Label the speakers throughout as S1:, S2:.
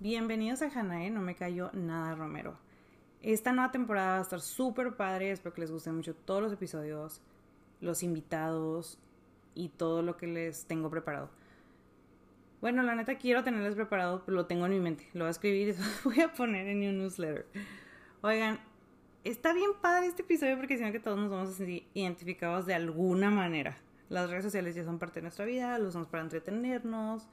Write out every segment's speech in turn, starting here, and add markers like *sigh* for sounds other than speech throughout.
S1: Bienvenidos a Hanae, no me cayó nada Romero. Esta nueva temporada va a estar súper padre, espero que les gusten mucho todos los episodios, los invitados y todo lo que les tengo preparado. Bueno, la neta quiero tenerles preparado, pero lo tengo en mi mente. Lo voy a escribir y *laughs* lo voy a poner en un newsletter. Oigan, está bien padre este episodio porque siento que todos nos vamos a sentir identificados de alguna manera. Las redes sociales ya son parte de nuestra vida, los usamos para entretenernos,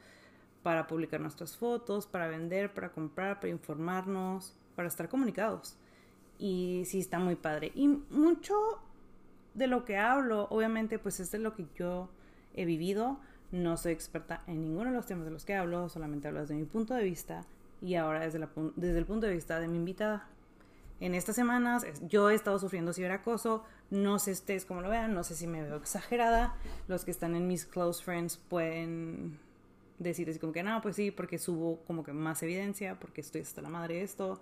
S1: para publicar nuestras fotos, para vender, para comprar, para informarnos, para estar comunicados. Y sí está muy padre. Y mucho de lo que hablo, obviamente, pues es de lo que yo he vivido. No soy experta en ninguno de los temas de los que hablo, solamente hablo desde mi punto de vista y ahora desde, la, desde el punto de vista de mi invitada. En estas semanas yo he estado sufriendo ciberacoso, no sé ustedes cómo lo vean, no sé si me veo exagerada, los que están en mis close friends pueden decir así como que no, pues sí, porque subo como que más evidencia, porque estoy hasta la madre de esto.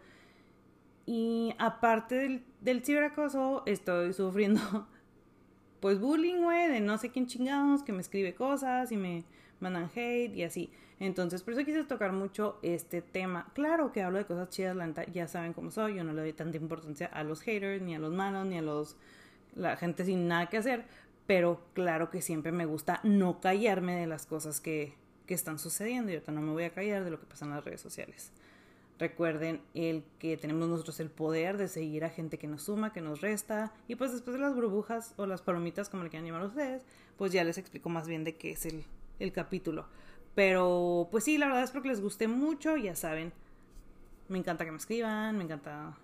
S1: Y aparte del, del ciberacoso, estoy sufriendo *laughs* pues bullying, güey, de no sé quién chingados, que me escribe cosas y me mandan hate y así. Entonces, por eso quise tocar mucho este tema. Claro que hablo de cosas chidas, la ya saben cómo soy, yo no le doy tanta importancia a los haters, ni a los malos, ni a los la gente sin nada que hacer, pero claro que siempre me gusta no callarme de las cosas que, que están sucediendo y ahorita no me voy a callar de lo que pasa en las redes sociales. Recuerden el que tenemos nosotros el poder de seguir a gente que nos suma, que nos resta. Y pues después de las burbujas o las palomitas, como le quieran llamar ustedes, pues ya les explico más bien de qué es el, el capítulo. Pero pues sí, la verdad es porque les guste mucho, ya saben. Me encanta que me escriban, me encanta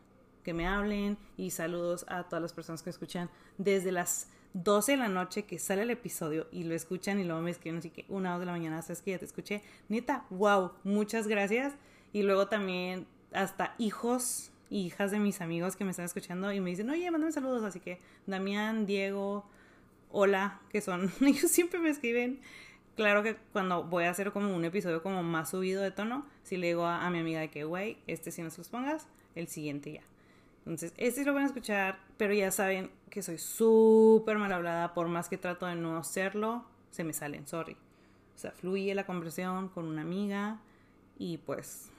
S1: que me hablen y saludos a todas las personas que escuchan desde las 12 de la noche que sale el episodio y lo escuchan y luego me escriben así que una o de la mañana, sabes que ya te escuché. Neta, wow, muchas gracias. Y luego también hasta hijos y hijas de mis amigos que me están escuchando y me dicen, oye, mándame saludos. Así que Damián, Diego, hola, que son, *laughs* ellos siempre me escriben claro que cuando voy a hacer como un episodio como más subido de tono, si le digo a, mi amiga de que, güey, este si no se los pongas, el siguiente ya. Entonces, este lo van a escuchar, pero ya saben que soy súper mal hablada, por más que trato de no hacerlo, se me salen, sorry. O sea, fluye la conversación con una amiga y pues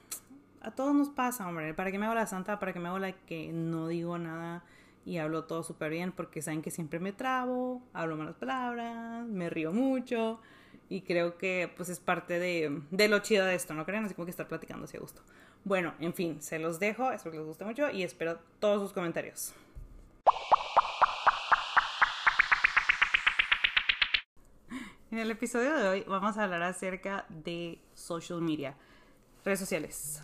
S1: a todos nos pasa, hombre. ¿Para qué me hago la santa? ¿Para qué me hago la que no digo nada y hablo todo súper bien? Porque saben que siempre me trabo, hablo malas palabras, me río mucho. Y creo que pues es parte de, de lo chido de esto, ¿no creen? Así como que estar platicando así a gusto. Bueno, en fin, se los dejo, espero que les guste mucho y espero todos sus comentarios. En el episodio de hoy vamos a hablar acerca de social media, redes sociales.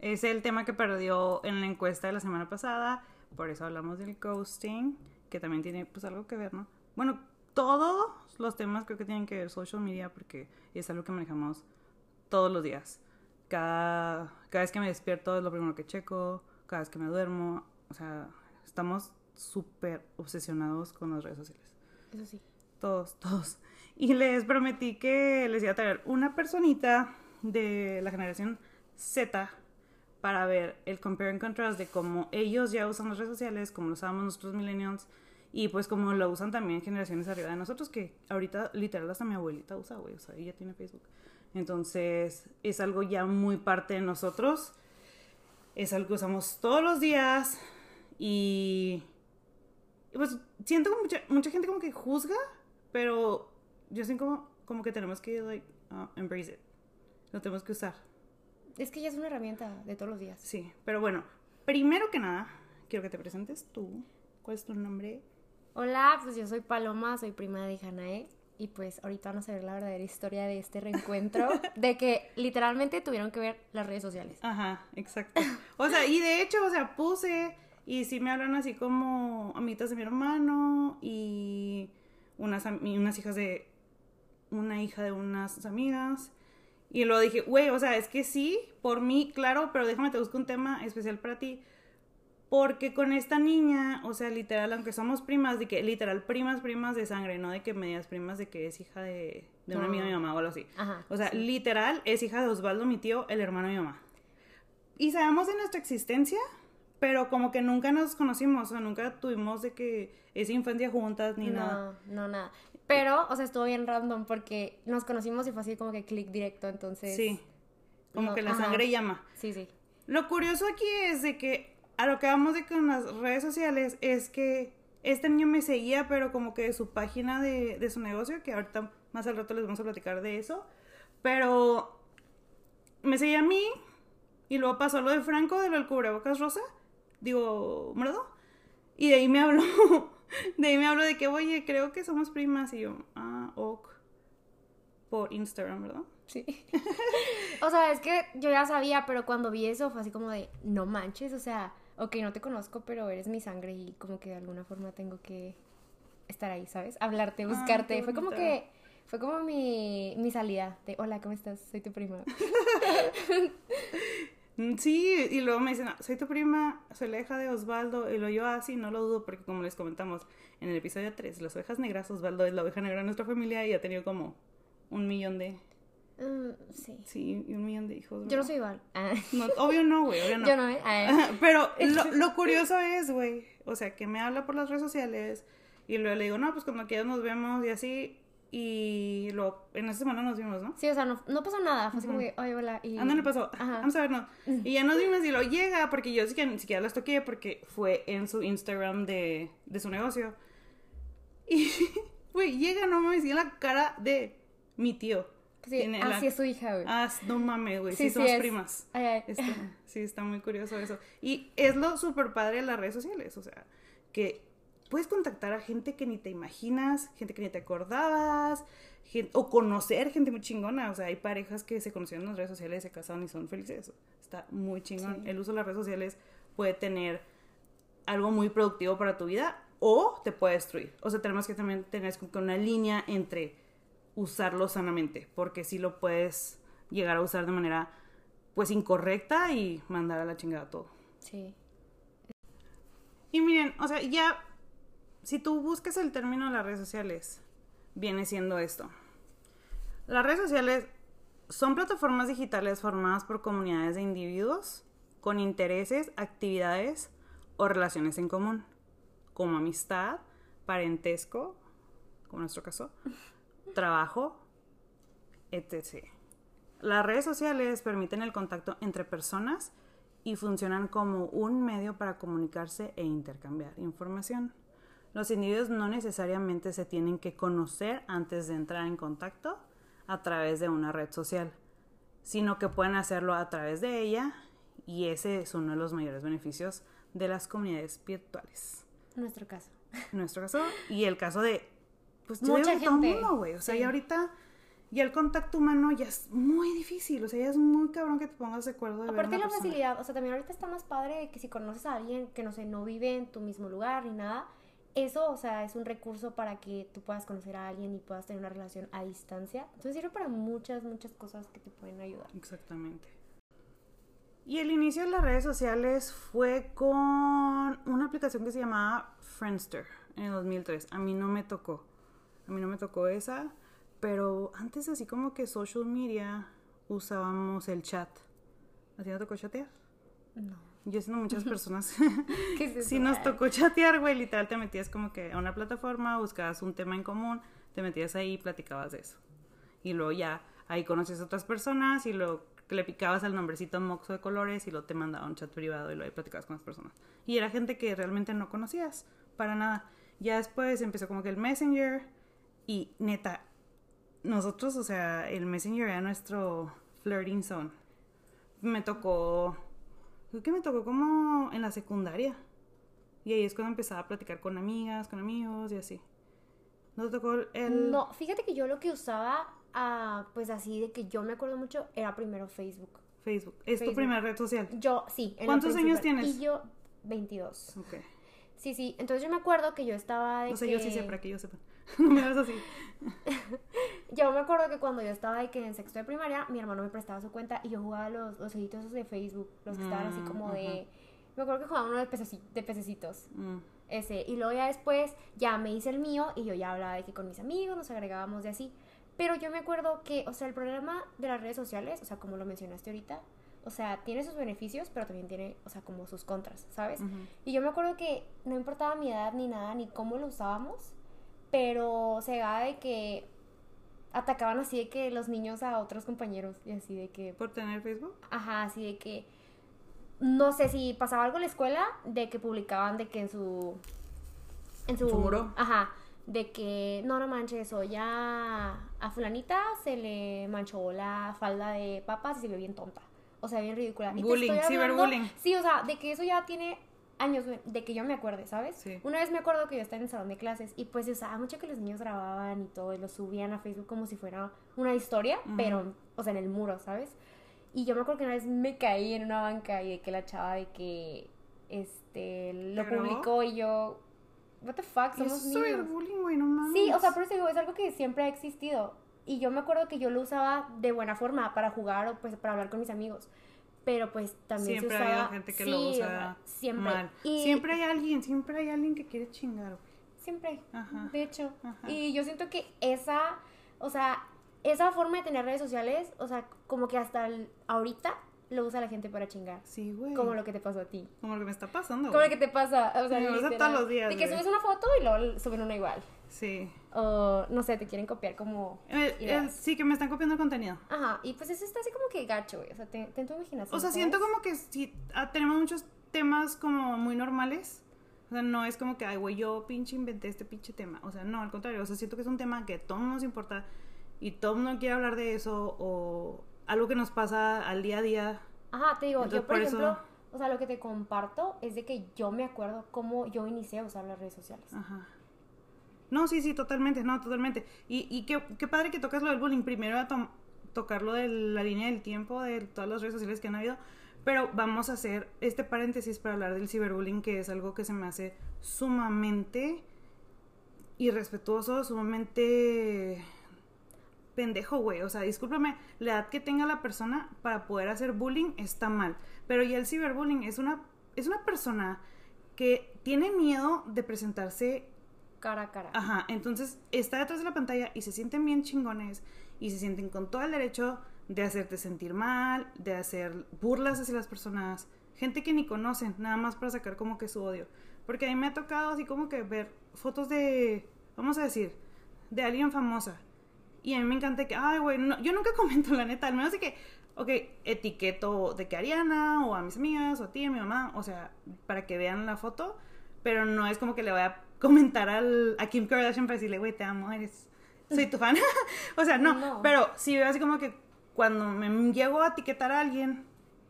S1: Es el tema que perdió en la encuesta de la semana pasada, por eso hablamos del ghosting, que también tiene pues algo que ver, ¿no? Bueno, todos los temas creo que tienen que ver social media porque es algo que manejamos todos los días. Cada, cada vez que me despierto es lo primero que checo, cada vez que me duermo, o sea, estamos súper obsesionados con las redes sociales.
S2: Eso sí.
S1: Todos, todos. Y les prometí que les iba a traer una personita de la generación Z para ver el compare and contrast de cómo ellos ya usan las redes sociales, como lo usamos nosotros millennials, y pues como lo usan también generaciones arriba de nosotros, que ahorita literal hasta mi abuelita usa, güey, o sea, ella tiene Facebook. Entonces es algo ya muy parte de nosotros, es algo que usamos todos los días y, pues siento que mucha, mucha gente como que juzga, pero yo siento como, como que tenemos que, like, uh, embrace it, lo tenemos que usar.
S2: Es que ya es una herramienta de todos los días.
S1: Sí, pero bueno, primero que nada, quiero que te presentes tú. ¿Cuál es tu nombre?
S2: Hola, pues yo soy Paloma, soy prima de Hanae. Y pues ahorita vamos a ver la verdadera historia de este reencuentro, *laughs* de que literalmente tuvieron que ver las redes sociales.
S1: Ajá, exacto. O sea, y de hecho, o sea, puse, y sí me hablan así como amitas de mi hermano y unas, unas hijas de, una hija de unas amigas. Y lo dije, güey, o sea, es que sí, por mí, claro, pero déjame te busco un tema especial para ti porque con esta niña, o sea, literal, aunque somos primas, de que literal primas, primas de sangre, no de que medias primas de que es hija de, de una amiga de mi mamá o algo así.
S2: Ajá,
S1: o sea, literal es hija de Osvaldo, mi tío, el hermano de mi mamá. Y sabemos de nuestra existencia, pero como que nunca nos conocimos, o sea, nunca tuvimos de que esa infancia juntas ni
S2: no,
S1: nada.
S2: No, nada. Pero, o sea, estuvo bien random porque nos conocimos y fue así como que clic directo, entonces.
S1: Sí. como
S2: No,
S1: que la
S2: ajá.
S1: sangre llama.
S2: Sí, sí.
S1: Lo curioso aquí es de que a lo que vamos de con las redes sociales es que este niño me seguía, pero como que de su página de, de su negocio, que ahorita más al rato les vamos a platicar de eso, pero me seguía a mí y luego pasó lo de Franco, de lo del cubrebocas rosa, digo, morado, y de ahí me habló, *laughs* de ahí me habló de que, oye, creo que somos primas, y yo, ah, ok, por Instagram, ¿verdad?
S2: Sí. *laughs* o sea, es que yo ya sabía, pero cuando vi eso fue así como de, no manches, o sea, ok, no te conozco, pero eres mi sangre y como que de alguna forma tengo que estar ahí, ¿sabes? Hablarte,
S1: Ah,
S2: buscarte. fue como que, fue como mi, mi salida de, hola, ¿cómo estás? Soy tu prima. *laughs*
S1: Mm, Sí, y luego me dicen, "Ah, soy tu prima, soy la hija de Osvaldo, y lo yo así, no lo dudo, porque como les comentamos en el episodio 3, las ovejas negras, Osvaldo es la oveja negra de nuestra familia y ha tenido como un millón de,
S2: Mm, sí.
S1: sí, y un millón de hijos.
S2: Yo no
S1: ¿verdad?
S2: soy igual. Ah,
S1: No, *laughs* obvio no, güey, obvio no.
S2: Yo no, ¿eh? Ah, *laughs*
S1: Pero *laughs* lo, lo curioso es, güey, o sea, que me habla por las redes sociales y luego le digo, no, pues cuando quieras nos vemos y así, y luego en esta semana nos vimos, ¿no?
S2: Sí, o sea, no, no pasó nada. Fue así como que, oye, hola. Y...
S1: Ándale, pasó.
S2: Ajá.
S1: Vamos a vernos. Y ya nos vimos y lo llega, porque yo sí que ni siquiera las toqué, porque fue en su Instagram de, de su negocio. Y, güey, llega, no y en la cara de mi tío.
S2: Sí,
S1: la-
S2: así es su hija, güey.
S1: Ah, no mames, güey, sí,
S2: Sí,
S1: somos primas.
S2: Ay, ay.
S1: Está- sí, está muy curioso eso. Y es lo súper padre de las redes sociales, o sea, que puedes contactar a gente que ni te imaginas, gente que ni te acordabas, o conocer gente muy chingona. O sea, hay parejas que se conocieron en las redes sociales, se casaron y son felices. Está muy chingón.
S2: Sí.
S1: El uso de las redes sociales puede tener algo muy productivo para tu vida o te puede destruir. O sea, tenemos que también tener una línea entre usarlo sanamente, porque si lo puedes llegar a usar de manera pues incorrecta y mandar a la chingada todo.
S2: Sí.
S1: Y miren, o sea, ya si tú buscas el término de las redes sociales, viene siendo esto. Las redes sociales son plataformas digitales formadas por comunidades de individuos con intereses, actividades o relaciones en común, como amistad, parentesco, como en nuestro caso, trabajo, etc. Las redes sociales permiten el contacto entre personas y funcionan como un medio para comunicarse e intercambiar información. Los individuos no necesariamente se tienen que conocer antes de entrar en contacto a través de una red social, sino que pueden hacerlo a través de ella y ese es uno de los mayores beneficios de las comunidades virtuales.
S2: En nuestro caso.
S1: En nuestro caso y el caso de pues
S2: Mucha
S1: de todo el
S2: gente,
S1: mundo, güey, o sea,
S2: sí.
S1: y ahorita ya el contacto humano ya es muy difícil, o sea, ya es muy cabrón que te pongas de acuerdo de ver a
S2: Aparte
S1: una
S2: la
S1: persona.
S2: facilidad, o sea, también ahorita está más padre que si conoces a alguien que no sé, no vive en tu mismo lugar ni nada, eso, o sea, es un recurso para que tú puedas conocer a alguien y puedas tener una relación a distancia. Entonces sirve para muchas, muchas cosas que te pueden ayudar.
S1: Exactamente. Y el inicio de las redes sociales fue con una aplicación que se llamaba Friendster en el 2003. A mí no me tocó. A mí no me tocó esa. Pero antes así como que social media usábamos el chat. ¿A ti no tocó chatear?
S2: No.
S1: Yo siendo muchas *laughs* personas *laughs*
S2: ¿Qué es eso?
S1: sí nos tocó chatear, güey. Literal te metías como que a una plataforma, buscabas un tema en común, te metías ahí y platicabas de eso. Y luego ya ahí conoces a otras personas y luego le picabas al nombrecito moxo de colores y luego te mandaba un chat privado y luego ahí platicabas con las personas. Y era gente que realmente no conocías para nada. Ya después empezó como que el Messenger y neta, nosotros, o sea, el Messenger era nuestro flirting zone. Me tocó, creo que me tocó como en la secundaria. Y ahí es cuando empezaba a platicar con amigas, con amigos y así. ¿No te tocó el...?
S2: No, fíjate que yo lo que usaba, ah, pues así de que yo me acuerdo mucho, era primero Facebook.
S1: Facebook. Es tu primera red social.
S2: Yo, sí.
S1: ¿Cuántos años tienes?
S2: Y yo, 22.
S1: Ok.
S2: Sí, sí. Entonces yo me acuerdo que yo estaba de
S1: O sea,
S2: que...
S1: yo sí sé para que yo sepa. *laughs* no me así. *laughs*
S2: Yo me acuerdo que cuando yo estaba de que en sexto de primaria, mi hermano me prestaba su cuenta y yo jugaba los, los jueguitos esos de Facebook, los que estaban así
S1: Mm,
S2: como de... Me acuerdo que jugaba uno de, pececi- de pececitos,
S1: Mm.
S2: ese. Y luego ya después ya me hice el mío y yo ya hablaba de que con mis amigos nos agregábamos de así. Pero yo me acuerdo que, o sea, el problema de las redes sociales, o sea, como lo mencionaste ahorita, o sea, tiene sus beneficios, pero también tiene, o sea, como sus contras, ¿sabes?
S1: Ujú.
S2: Y yo me acuerdo que no importaba mi edad ni nada, ni cómo lo usábamos, pero se daba de que atacaban así de que los niños a otros compañeros y así de que...
S1: ¿Por tener Facebook?
S2: Ajá, así de que... No sé si pasaba algo en la escuela, de que publicaban de que en su... En su...
S1: Su muro.
S2: Ajá, de que no, no manches, o ya a fulanita se le manchó la falda de papas y se ve bien tonta. O sea, bien ridícula. Y
S1: Bullying, ciberbullying.
S2: Sí, o sea, de que eso ya tiene años de que yo me acuerde, ¿sabes?
S1: Sí.
S2: Una vez me acuerdo que yo estaba en el salón de clases y pues se usaba mucho que los niños grababan y todo y lo subían a Facebook como si fuera una historia, pero, o sea, en el muro, ¿sabes? Y yo me acuerdo que una vez me caí en una banca y de que la chava de que, este, lo
S1: ¿Te grabó?
S2: publicó y yo, what the fuck,
S1: eso
S2: somos
S1: es
S2: niños.
S1: ciberbullying, güey, no mames.
S2: Sí, o sea, por eso digo, es algo que siempre ha existido. Y yo me acuerdo que yo lo usaba de buena forma para jugar o pues para hablar con mis amigos. Pero pues también
S1: Siempre
S2: se
S1: ha
S2: usaba...
S1: habido gente que
S2: Sí,
S1: lo usa
S2: siempre.
S1: mal.
S2: Y
S1: Siempre hay alguien, siempre hay alguien que quiere chingar, güey.
S2: Siempre.
S1: Ajá.
S2: De hecho.
S1: Ajá.
S2: Y yo siento que esa, o sea, esa forma de tener redes sociales, o sea, como que hasta el- ahorita lo usa la gente para chingar.
S1: Sí, güey.
S2: Como lo que te pasó a ti.
S1: Como lo que me está pasando,
S2: Como lo que te pasa, o sea,
S1: Me pasa todos los días,
S2: De que subes una foto y luego suben una igual.
S1: Sí.
S2: O, no sé, te quieren copiar como
S1: Eh, eh, sí, que me están copiando el contenido.
S2: Ajá, y pues eso está así como que gacho, güey. O sea, ten, ten tu imaginación.
S1: O sea,
S2: ¿sabes?
S1: siento como que sí, ah, tenemos muchos temas como muy normales. O sea, no es como que, ay, güey, yo pinche inventé este pinche tema. O sea, no, al contrario. O sea, siento que es un tema que a todos nos importa y todo mundo quiere hablar de eso o algo que nos pasa al día a día.
S2: Ajá, te digo,
S1: Entonces,
S2: yo por
S1: por
S2: ejemplo,
S1: eso-
S2: o sea, lo que te comparto es de que yo me acuerdo cómo yo inicié a usar las redes sociales.
S1: Ajá. No, sí, sí, totalmente, no, totalmente. Y, y qué, padre que tocas lo del bullying. Primero a tom- tocar lo de la línea del tiempo, de todas las redes sociales que han habido. Pero vamos a hacer este paréntesis para hablar del ciberbullying, que es algo que se me hace sumamente irrespetuoso, sumamente pendejo, güey. O sea, discúlpame, la edad que tenga la persona para poder hacer bullying está mal. Pero ya el ciberbullying es una, es una persona que tiene miedo de presentarse
S2: Cara a cara.
S1: Ajá, entonces está detrás de la pantalla y se sienten bien chingones y se sienten con todo el derecho de hacerte sentir mal, de hacer burlas hacia las personas, gente que ni conocen, nada más para sacar como que su odio. Porque a mí me ha tocado así como que ver fotos de, vamos a decir, de alguien famosa. Y a mí me encanta que, ay, güey, no- yo nunca *laughs* comento la neta, al menos de que, ok, etiqueto de que Ariana o a mis amigas o a ti, a mi mamá, o sea, para que vean la foto, pero no es como que le voy a comentar al, a Kim Kardashian para decirle, güey, te amo, eres, soy tu fan. *laughs* o sea, no,
S2: No.
S1: pero sí veo así como que cuando me llego a etiquetar a alguien,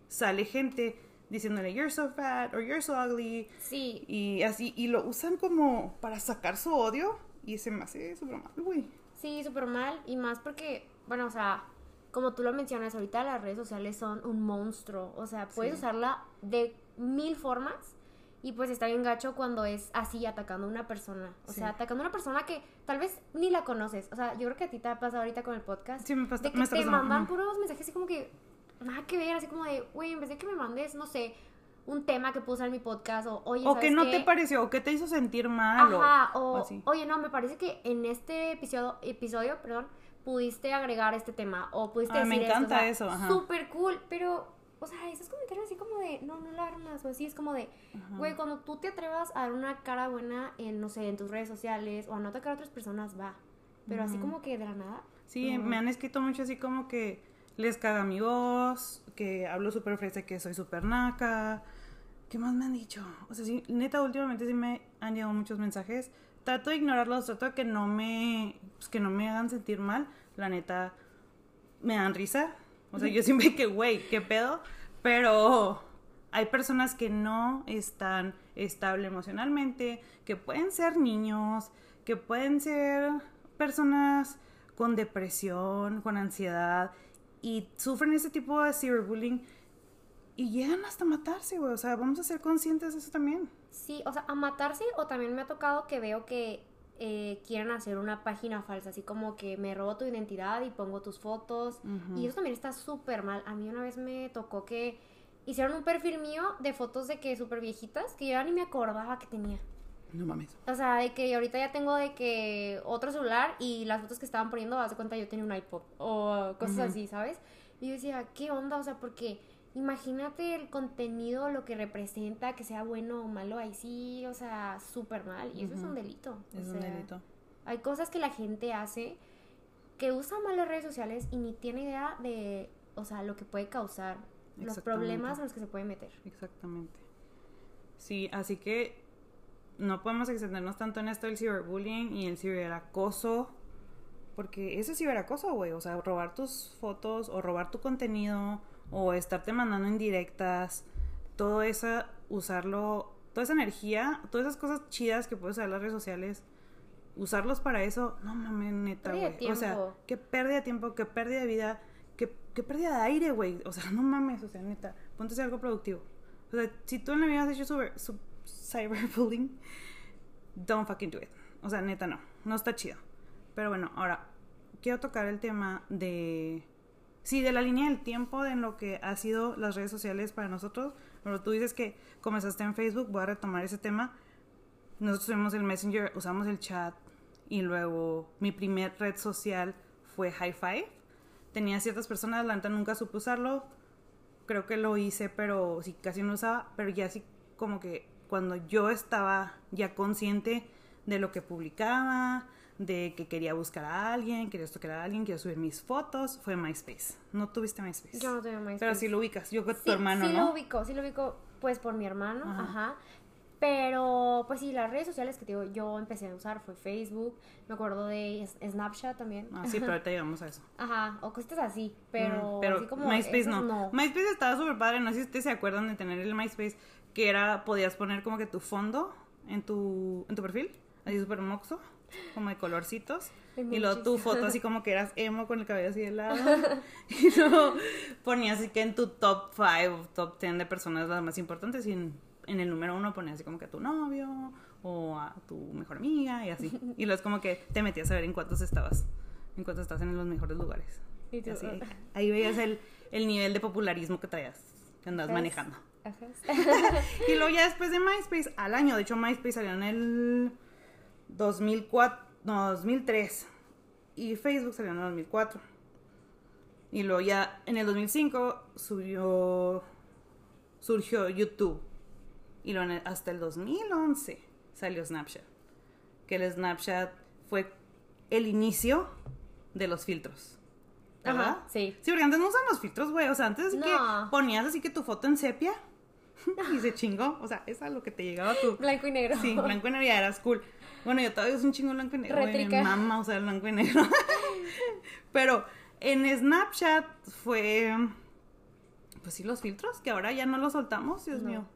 S1: sale gente diciéndole, you're so fat, or you're so ugly,
S2: Sí,
S1: y así, y lo usan como para sacar su odio, y se me hace súper mal, güey.
S2: sí, súper mal. Y más porque, bueno, o sea, como tú lo mencionas, ahorita las redes sociales son un monstruo. O sea, puedes
S1: Sí.
S2: usarla de mil formas. Y pues está bien gacho cuando es así, atacando a una persona. O
S1: Sí.
S2: sea, atacando a una persona que tal vez ni la conoces. O sea, yo creo que a ti te ha pasado ahorita con el podcast.
S1: Sí, me pasa-
S2: de que
S1: me
S2: te
S1: pasando,
S2: mandan puros mensajes así como que nada que ver, así como de, güey, en vez de que me mandes, no sé, un tema que puse en mi podcast o, oye,
S1: O que
S2: ¿sabes
S1: no
S2: qué?
S1: te pareció, o que te hizo sentir mal,
S2: Ajá,
S1: o,
S2: o,
S1: así.
S2: oye, no, me parece que en este episodio, episodio, perdón, pudiste agregar este tema o pudiste
S1: Ah, me
S2: decir esto,
S1: encanta
S2: o sea,
S1: eso, ajá.
S2: Súper cool, pero, o sea, esos comentarios así como de, no, no la armas, o así, es como de, güey, cuando tú te atrevas a dar una cara buena en, no sé, en tus redes sociales o a no atacar a otras personas, va. Pero así como que de la nada.
S1: Sí,
S2: no.
S1: me han escrito mucho así como que les caga mi voz, que hablo súper fresa, que soy súper naca. ¿Qué más me han dicho? O sea, sí, neta, últimamente sí me han llegado muchos mensajes. Trato de ignorarlos, trato de que no me, pues, que no me hagan sentir mal. La neta, me dan risa. O sea, yo siempre que, güey, ¿qué pedo? Pero hay personas que no están estable emocionalmente, que pueden ser niños, que pueden ser personas con depresión, con ansiedad y sufren ese tipo de cyberbullying y llegan hasta matarse, güey. O sea, vamos a ser conscientes de eso también.
S2: Sí, o sea, a matarse o también me ha tocado que veo que eh, quieren hacer una página falsa, así como que me robo tu identidad y pongo tus fotos.
S1: Ujú.
S2: Y eso también está súper mal. A mí una vez me tocó que hicieron un perfil mío de fotos de que súper viejitas que yo ya ni me acordaba que tenía.
S1: No mames.
S2: O sea, de que ahorita ya tengo de que otro celular y las fotos que estaban poniendo, haz de cuenta yo tenía un iPod o cosas
S1: Ujú.
S2: así, ¿sabes? Y yo decía, ¿qué onda? O sea, porque imagínate el contenido, lo que representa, que sea bueno o malo, ahí sí, o sea, súper mal. Y eso es un delito. o
S1: Es un
S2: sea,
S1: delito.
S2: Hay cosas que la gente hace que usa mal las redes sociales y ni tiene idea de, o sea, lo que puede causar, los problemas en los que se puede meter.
S1: Exactamente. Sí, así que no podemos extendernos tanto en esto del ciberbullying y el ciberacoso, porque eso es ciberacoso, güey, o sea, robar tus fotos o robar tu contenido o estarte mandando indirectas, todo eso, usarlo, toda esa energía, todas esas cosas chidas que puedes usar en las redes sociales, usarlos para eso, no mames, neta, güey. O sea, qué pérdida de tiempo, qué pérdida de vida, qué, qué pérdida de aire, güey. O sea, no mames, o sea, neta, ponte a hacer algo productivo. O sea, si tú en la vida has hecho super, cyberbullying, don't fucking do it. O sea, neta, no, no está chido. Pero bueno, ahora, quiero tocar el tema de sí, de la línea del tiempo de lo que ha sido las redes sociales para nosotros. Pero tú dices que comenzaste en Facebook, voy a retomar ese tema. Nosotros tuvimos el Messenger, usamos el chat y luego mi primer red social fue High Five. Tenía ciertas personas, la nunca supe usarlo. Creo que lo hice, pero sí, casi no usaba. Pero ya sí, como que cuando yo estaba ya consciente de lo que publicaba, de que quería buscar a alguien, quería tocar a alguien, quería subir mis fotos, fue MySpace. ¿No tuviste MySpace?
S2: Yo no tuve MySpace.
S1: Pero sí lo ubicas, yo con tu hermano,
S2: ¿no?
S1: Sí
S2: lo ubico, sí lo ubico, pues por mi hermano, ajá. Pero, pues sí, las redes sociales que digo, yo empecé a usar fue Facebook, me acuerdo de Snapchat también.
S1: Ah, sí, pero ahorita llegamos a eso.
S2: Ajá, o cositas así, pero,
S1: pero
S2: así como
S1: MySpace no. MySpace estaba súper padre, no sé si ustedes se acuerdan de tener el MySpace, que era, podías poner como que tu fondo en tu, en tu perfil, así súper moxo como de colorcitos. y luego tu foto así como que eras emo con el cabello así de lado. *laughs* y luego ponías así que en tu top 5, top 10 de personas las más importantes y en, el número uno ponías así como que a tu novio o a tu mejor amiga y así. Y luego es como que te metías a ver en cuántos estabas, en cuántos estás en los mejores lugares. Y así, ahí veías el, el nivel de popularismo que traías, que andabas manejando. *laughs* y luego ya después de MySpace, al año, de hecho MySpace salió en el 2004, no, 2003. Y Facebook salió en el 2004. Y luego ya en el 2005 subió, surgió YouTube. Y luego hasta el 2011 salió Snapchat. Que el Snapchat fue el inicio de los filtros. ¿Verdad? Ajá,
S2: sí.
S1: Sí, porque antes no usaban los filtros, güey. O sea, antes que ponías así que tu foto en sepia *laughs* y se chingó. O sea, es a lo que te llegaba tu.
S2: Blanco y negro.
S1: Sí, blanco y negro ya eras cool. Bueno, yo todavía uso un chingo blanco y negro. Mi mamá usa el blanco y negro. *laughs* Pero en Snapchat fue. Pues sí, los filtros, que ahora ya no los soltamos, Dios mío.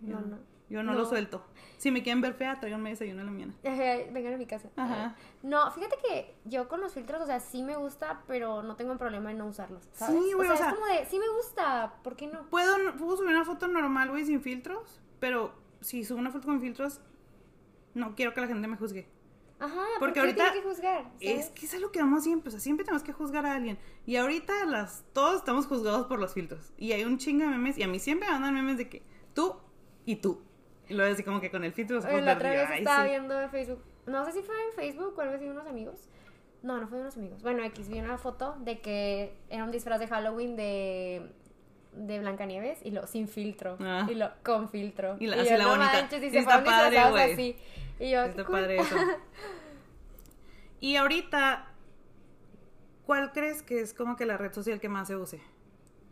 S2: no, no.
S1: Yo no, lo suelto. Si me quieren ver fea, tráiganme desayuno en la mañana. *laughs*
S2: Vengan a mi casa. Ajá. No, fíjate que yo con los filtros, o sea, sí me gusta, pero no tengo problema en no usarlos, ¿sabes? Sí, güey, o, sea, es como de, sí me gusta, ¿por qué no?
S1: Puedo, puedo subir una foto normal, güey, sin filtros, pero si subo una foto con filtros, no quiero que la gente me juzgue.
S2: Ajá, porque ahorita que juzgar,
S1: es que es algo que vamos siempre, o sea, siempre tenemos que juzgar a alguien. Y ahorita las todos estamos juzgados por los filtros. Y hay un chingo de memes y a mí siempre me mandan memes de que tú y tú. Y luego así como que con el filtro
S2: La otra vez estaba viendo en Facebook, no sé si fue en Facebook o algo así unos amigos. No, no fue de unos amigos. Bueno, X vi una foto de que era un disfraz de Halloween de de Blancanieves y lo sin filtro ah. y lo con filtro
S1: y, la, así la bonita y se está padre güey
S2: y yo,
S1: Está padre eso. *laughs* y ahorita, ¿cuál crees que es como que la red social que más se use?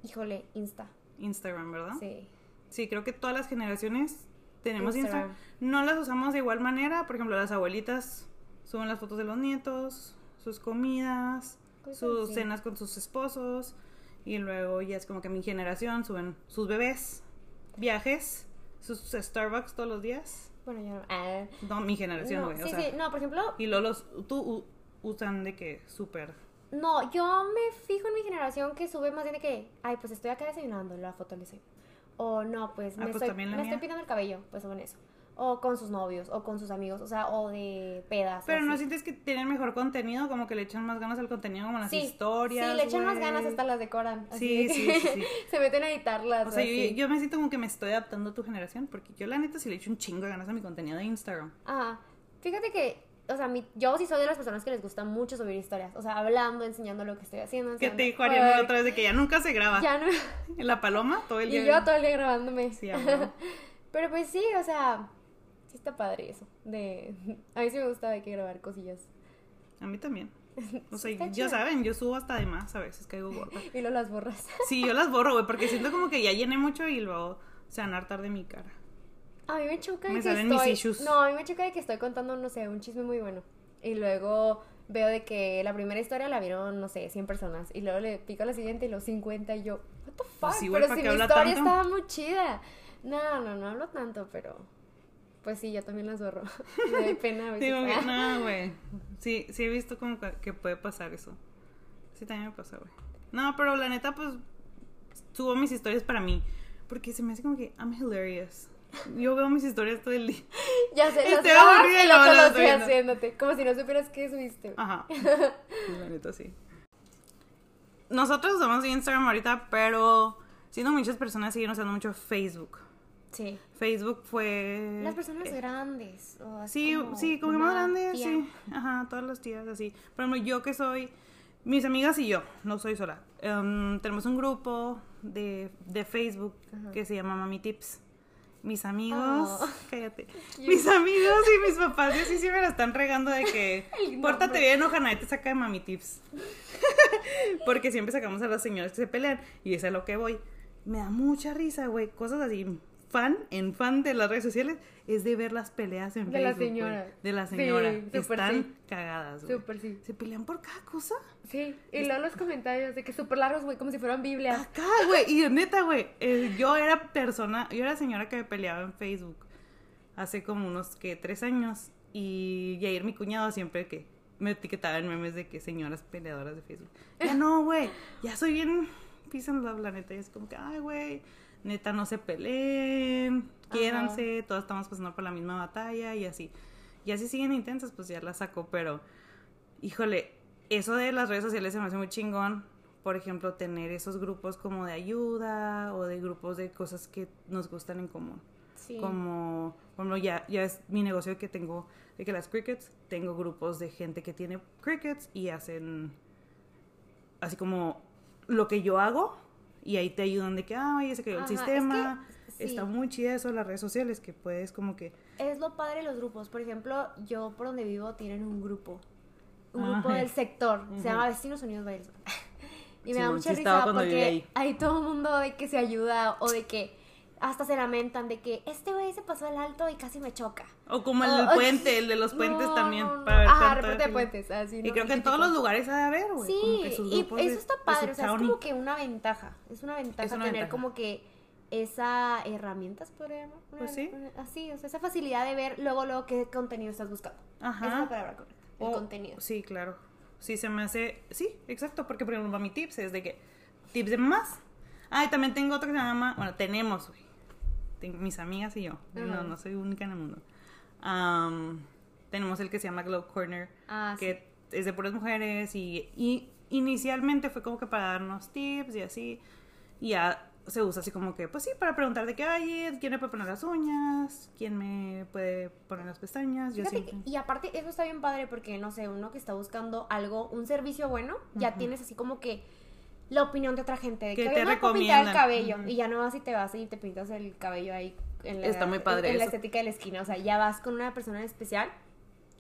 S2: Híjole, Insta.
S1: Instagram, ¿verdad?
S2: Sí.
S1: Sí, creo que todas las generaciones tenemos Instagram. No las usamos de igual manera. Por ejemplo, las abuelitas suben las fotos de los nietos, sus comidas, pues sus cenas con sus esposos. Y luego ya es como que mi generación suben sus bebés, viajes, sus Starbucks todos los días.
S2: Bueno, yo no. Ah.
S1: no, mi generación, güey.
S2: sí, sí, no, por ejemplo.
S1: Y Lolos, tú usan de que súper.
S2: No, yo me fijo en mi generación que sube más bien de que, ay, pues estoy acá desayunando la foto del desayuno. O no, pues, ah, me, pues estoy, me estoy pintando el cabello, pues suben eso o con sus novios, o con sus amigos, o sea, o de pedas.
S1: Pero no sientes que tienen mejor contenido, como que le echan más ganas al contenido, como las historias.
S2: Sí, le echan más ganas hasta las decoran.
S1: sí, sí, sí, *laughs*
S2: se meten a editarlas.
S1: O sea, yo, me siento como que me estoy adaptando a tu generación, porque yo la neta sí le echo un chingo de ganas a mi contenido de Instagram.
S2: Ajá. Fíjate que o sea, mi, yo sí soy de las personas que les gusta mucho subir historias. O sea, hablando, enseñando lo que estoy haciendo.
S1: Que te dijo Ariana otra vez de que ya nunca se graba.
S2: Ya no. *laughs*
S1: En la paloma todo el día.
S2: Y yo todo el día grabándome. Sí, *laughs* Pero pues sí, o sea, sí está padre eso. De... *laughs* A mí sí me gusta de que grabar cosillas.
S1: A mí también. O sea, *laughs* ya
S2: chido.
S1: saben, yo subo hasta de más a veces, caigo gorda. *laughs*
S2: Y luego las borras.
S1: Sí, yo las borro, güey, porque siento como que ya llené mucho y luego se van a hartar de mi cara.
S2: A mí me choca de
S1: Me
S2: que
S1: salen mis
S2: estoy...
S1: issues.
S2: No, a mí me choca de que estoy contando, no sé, un chisme muy bueno. Y luego veo de que la primera historia la vieron, no sé, 100 personas. Y luego le pico a la siguiente y los 50 y yo, what the fuck?
S1: Pues güey,
S2: pero
S1: ¿para
S2: si mi historia
S1: tanto?
S2: estaba muy chida. No, no, no hablo tanto, pero... Pues sí, yo también las borro. *laughs* Me da pena a veces.
S1: Como que, no, güey. Sí, sí he visto como que, puede pasar eso. Sí, también me pasa, güey. No, pero la neta, pues, subo mis historias para mí. Porque se me hace como que I'm hilarious. Yo veo mis historias todo el día. *laughs*
S2: Ya sé,
S1: Estoy aburrida y
S2: lo
S1: estoy
S2: haciéndote. Como si no supieras qué subiste.
S1: Ajá. *laughs* La neta, sí. Nosotros usamos Instagram ahorita, pero siendo muchas personas siguen usando mucho Facebook.
S2: Sí.
S1: Facebook fue...
S2: Las personas
S1: eh,
S2: grandes. O
S1: Sí,
S2: como
S1: sí, como que más
S2: mamá,
S1: grande,
S2: tía.
S1: sí. Ajá, todas las tías así. Por ejemplo, yo que soy, mis amigas y yo, no soy sola. em, tenemos un grupo de, de Facebook que se llama Mami Tips. Mis amigos,
S2: Oh. *laughs*
S1: cállate. *laughs* Mis amigos y mis papás, y así sí me la están regando de que *laughs* pórtate bien, ojalá te saca de Mami Tips. Porque siempre sacamos a las señoras que se pelean y es a lo que voy. Me da mucha risa, güey. Cosas así. Fan, en fan de las redes sociales, es de ver las peleas en
S2: De la
S1: Facebook. güey.
S2: señora.
S1: De la
S2: Sí,
S1: señora.
S2: súper
S1: Están
S2: sí.
S1: cagadas, güey.
S2: Súper sí.
S1: Se pelean por cada cosa.
S2: Sí. Y luego los comentarios de que súper largos, güey, como si fueran Biblias.
S1: Acá, güey. Y neta, güey. eh, yo era persona, yo era señora que me peleaba en Facebook hace como unos, que Tres años. Y Yair, mi cuñado, siempre que me etiquetaba en memes de que señoras peleadoras de Facebook. Ya no, güey. Ya soy bien peace and love, la neta. Y es como que, ay, güey. Neta, no se peleen. Quiéranse. Todas estamos pasando por la misma batalla y así. Y así siguen intensas, pues ya las saco. Pero, híjole, eso de las redes sociales se me hace muy chingón. Por ejemplo, tener esos grupos como de ayuda o de grupos de cosas que nos gustan en común.
S2: Sí.
S1: Como, como ya, ya es mi negocio que tengo, de que las crickets, tengo grupos de gente que tiene crickets y hacen así como lo que yo hago y ahí te ayudan de que, ah, ya se cayó el
S2: es
S1: sistema.
S2: que, sí.
S1: Está muy chida eso de las redes sociales, que puedes como que...
S2: Es lo padre de los grupos. Por ejemplo, yo por donde vivo tienen un grupo. Un
S1: Ajá.
S2: grupo del sector. Se llama Vecinos Unidos Bailes. *laughs* y me
S1: Sí,
S2: da mucha
S1: estaba
S2: risa porque
S1: ahí.
S2: hay todo el mundo de que se ayuda o de que hasta se lamentan de que este güey se pasó el alto y casi me choca.
S1: O como el del puente, el de los *laughs* puentes
S2: No,
S1: también.
S2: no, no.
S1: Para ver
S2: Ajá, reporte de puentes. Así,
S1: Y
S2: ¿no?
S1: creo que en todos los lugares ha de haber, güey. como
S2: Sí,
S1: que
S2: y eso está padre, o sea, es como que una ventaja, es una ventaja
S1: Es una
S2: tener
S1: ventaja.
S2: como que esa herramienta, ¿se podría llamar?
S1: Pues sí.
S2: así, o sea, esa facilidad de ver luego, luego qué contenido estás buscando.
S1: Ajá.
S2: Esa es la palabra correcta, el
S1: O-
S2: contenido.
S1: Sí, claro. Sí, se me hace. Sí, exacto. Porque, por ejemplo, mi tips es de que. Tips de más. Ah, y también tengo otro que se llama. Bueno, tenemos, güey. Ten- mis amigas y yo. No, no soy única en el mundo. Tenemos el que se llama Glow Corner.
S2: Ah, sí.
S1: que es de puras mujeres. Y, y inicialmente fue como que para darnos tips y así. Y ya se usa así como que, pues sí, para preguntar de qué hay, quién me puede poner las uñas, quién me puede poner las pestañas. Yo
S2: que- y aparte eso está bien padre porque, no sé, uno que está buscando algo, un servicio bueno, ya tienes así como que la opinión de otra gente. De
S1: Que
S2: que,
S1: te
S2: "Oye, me puedo pintar el
S1: recomiendan".
S2: cabello. Y ya no vas y te vas y te pintas el cabello ahí en la,
S1: Está muy padre
S2: en la estética de la esquina. O sea, ya vas con una persona en especial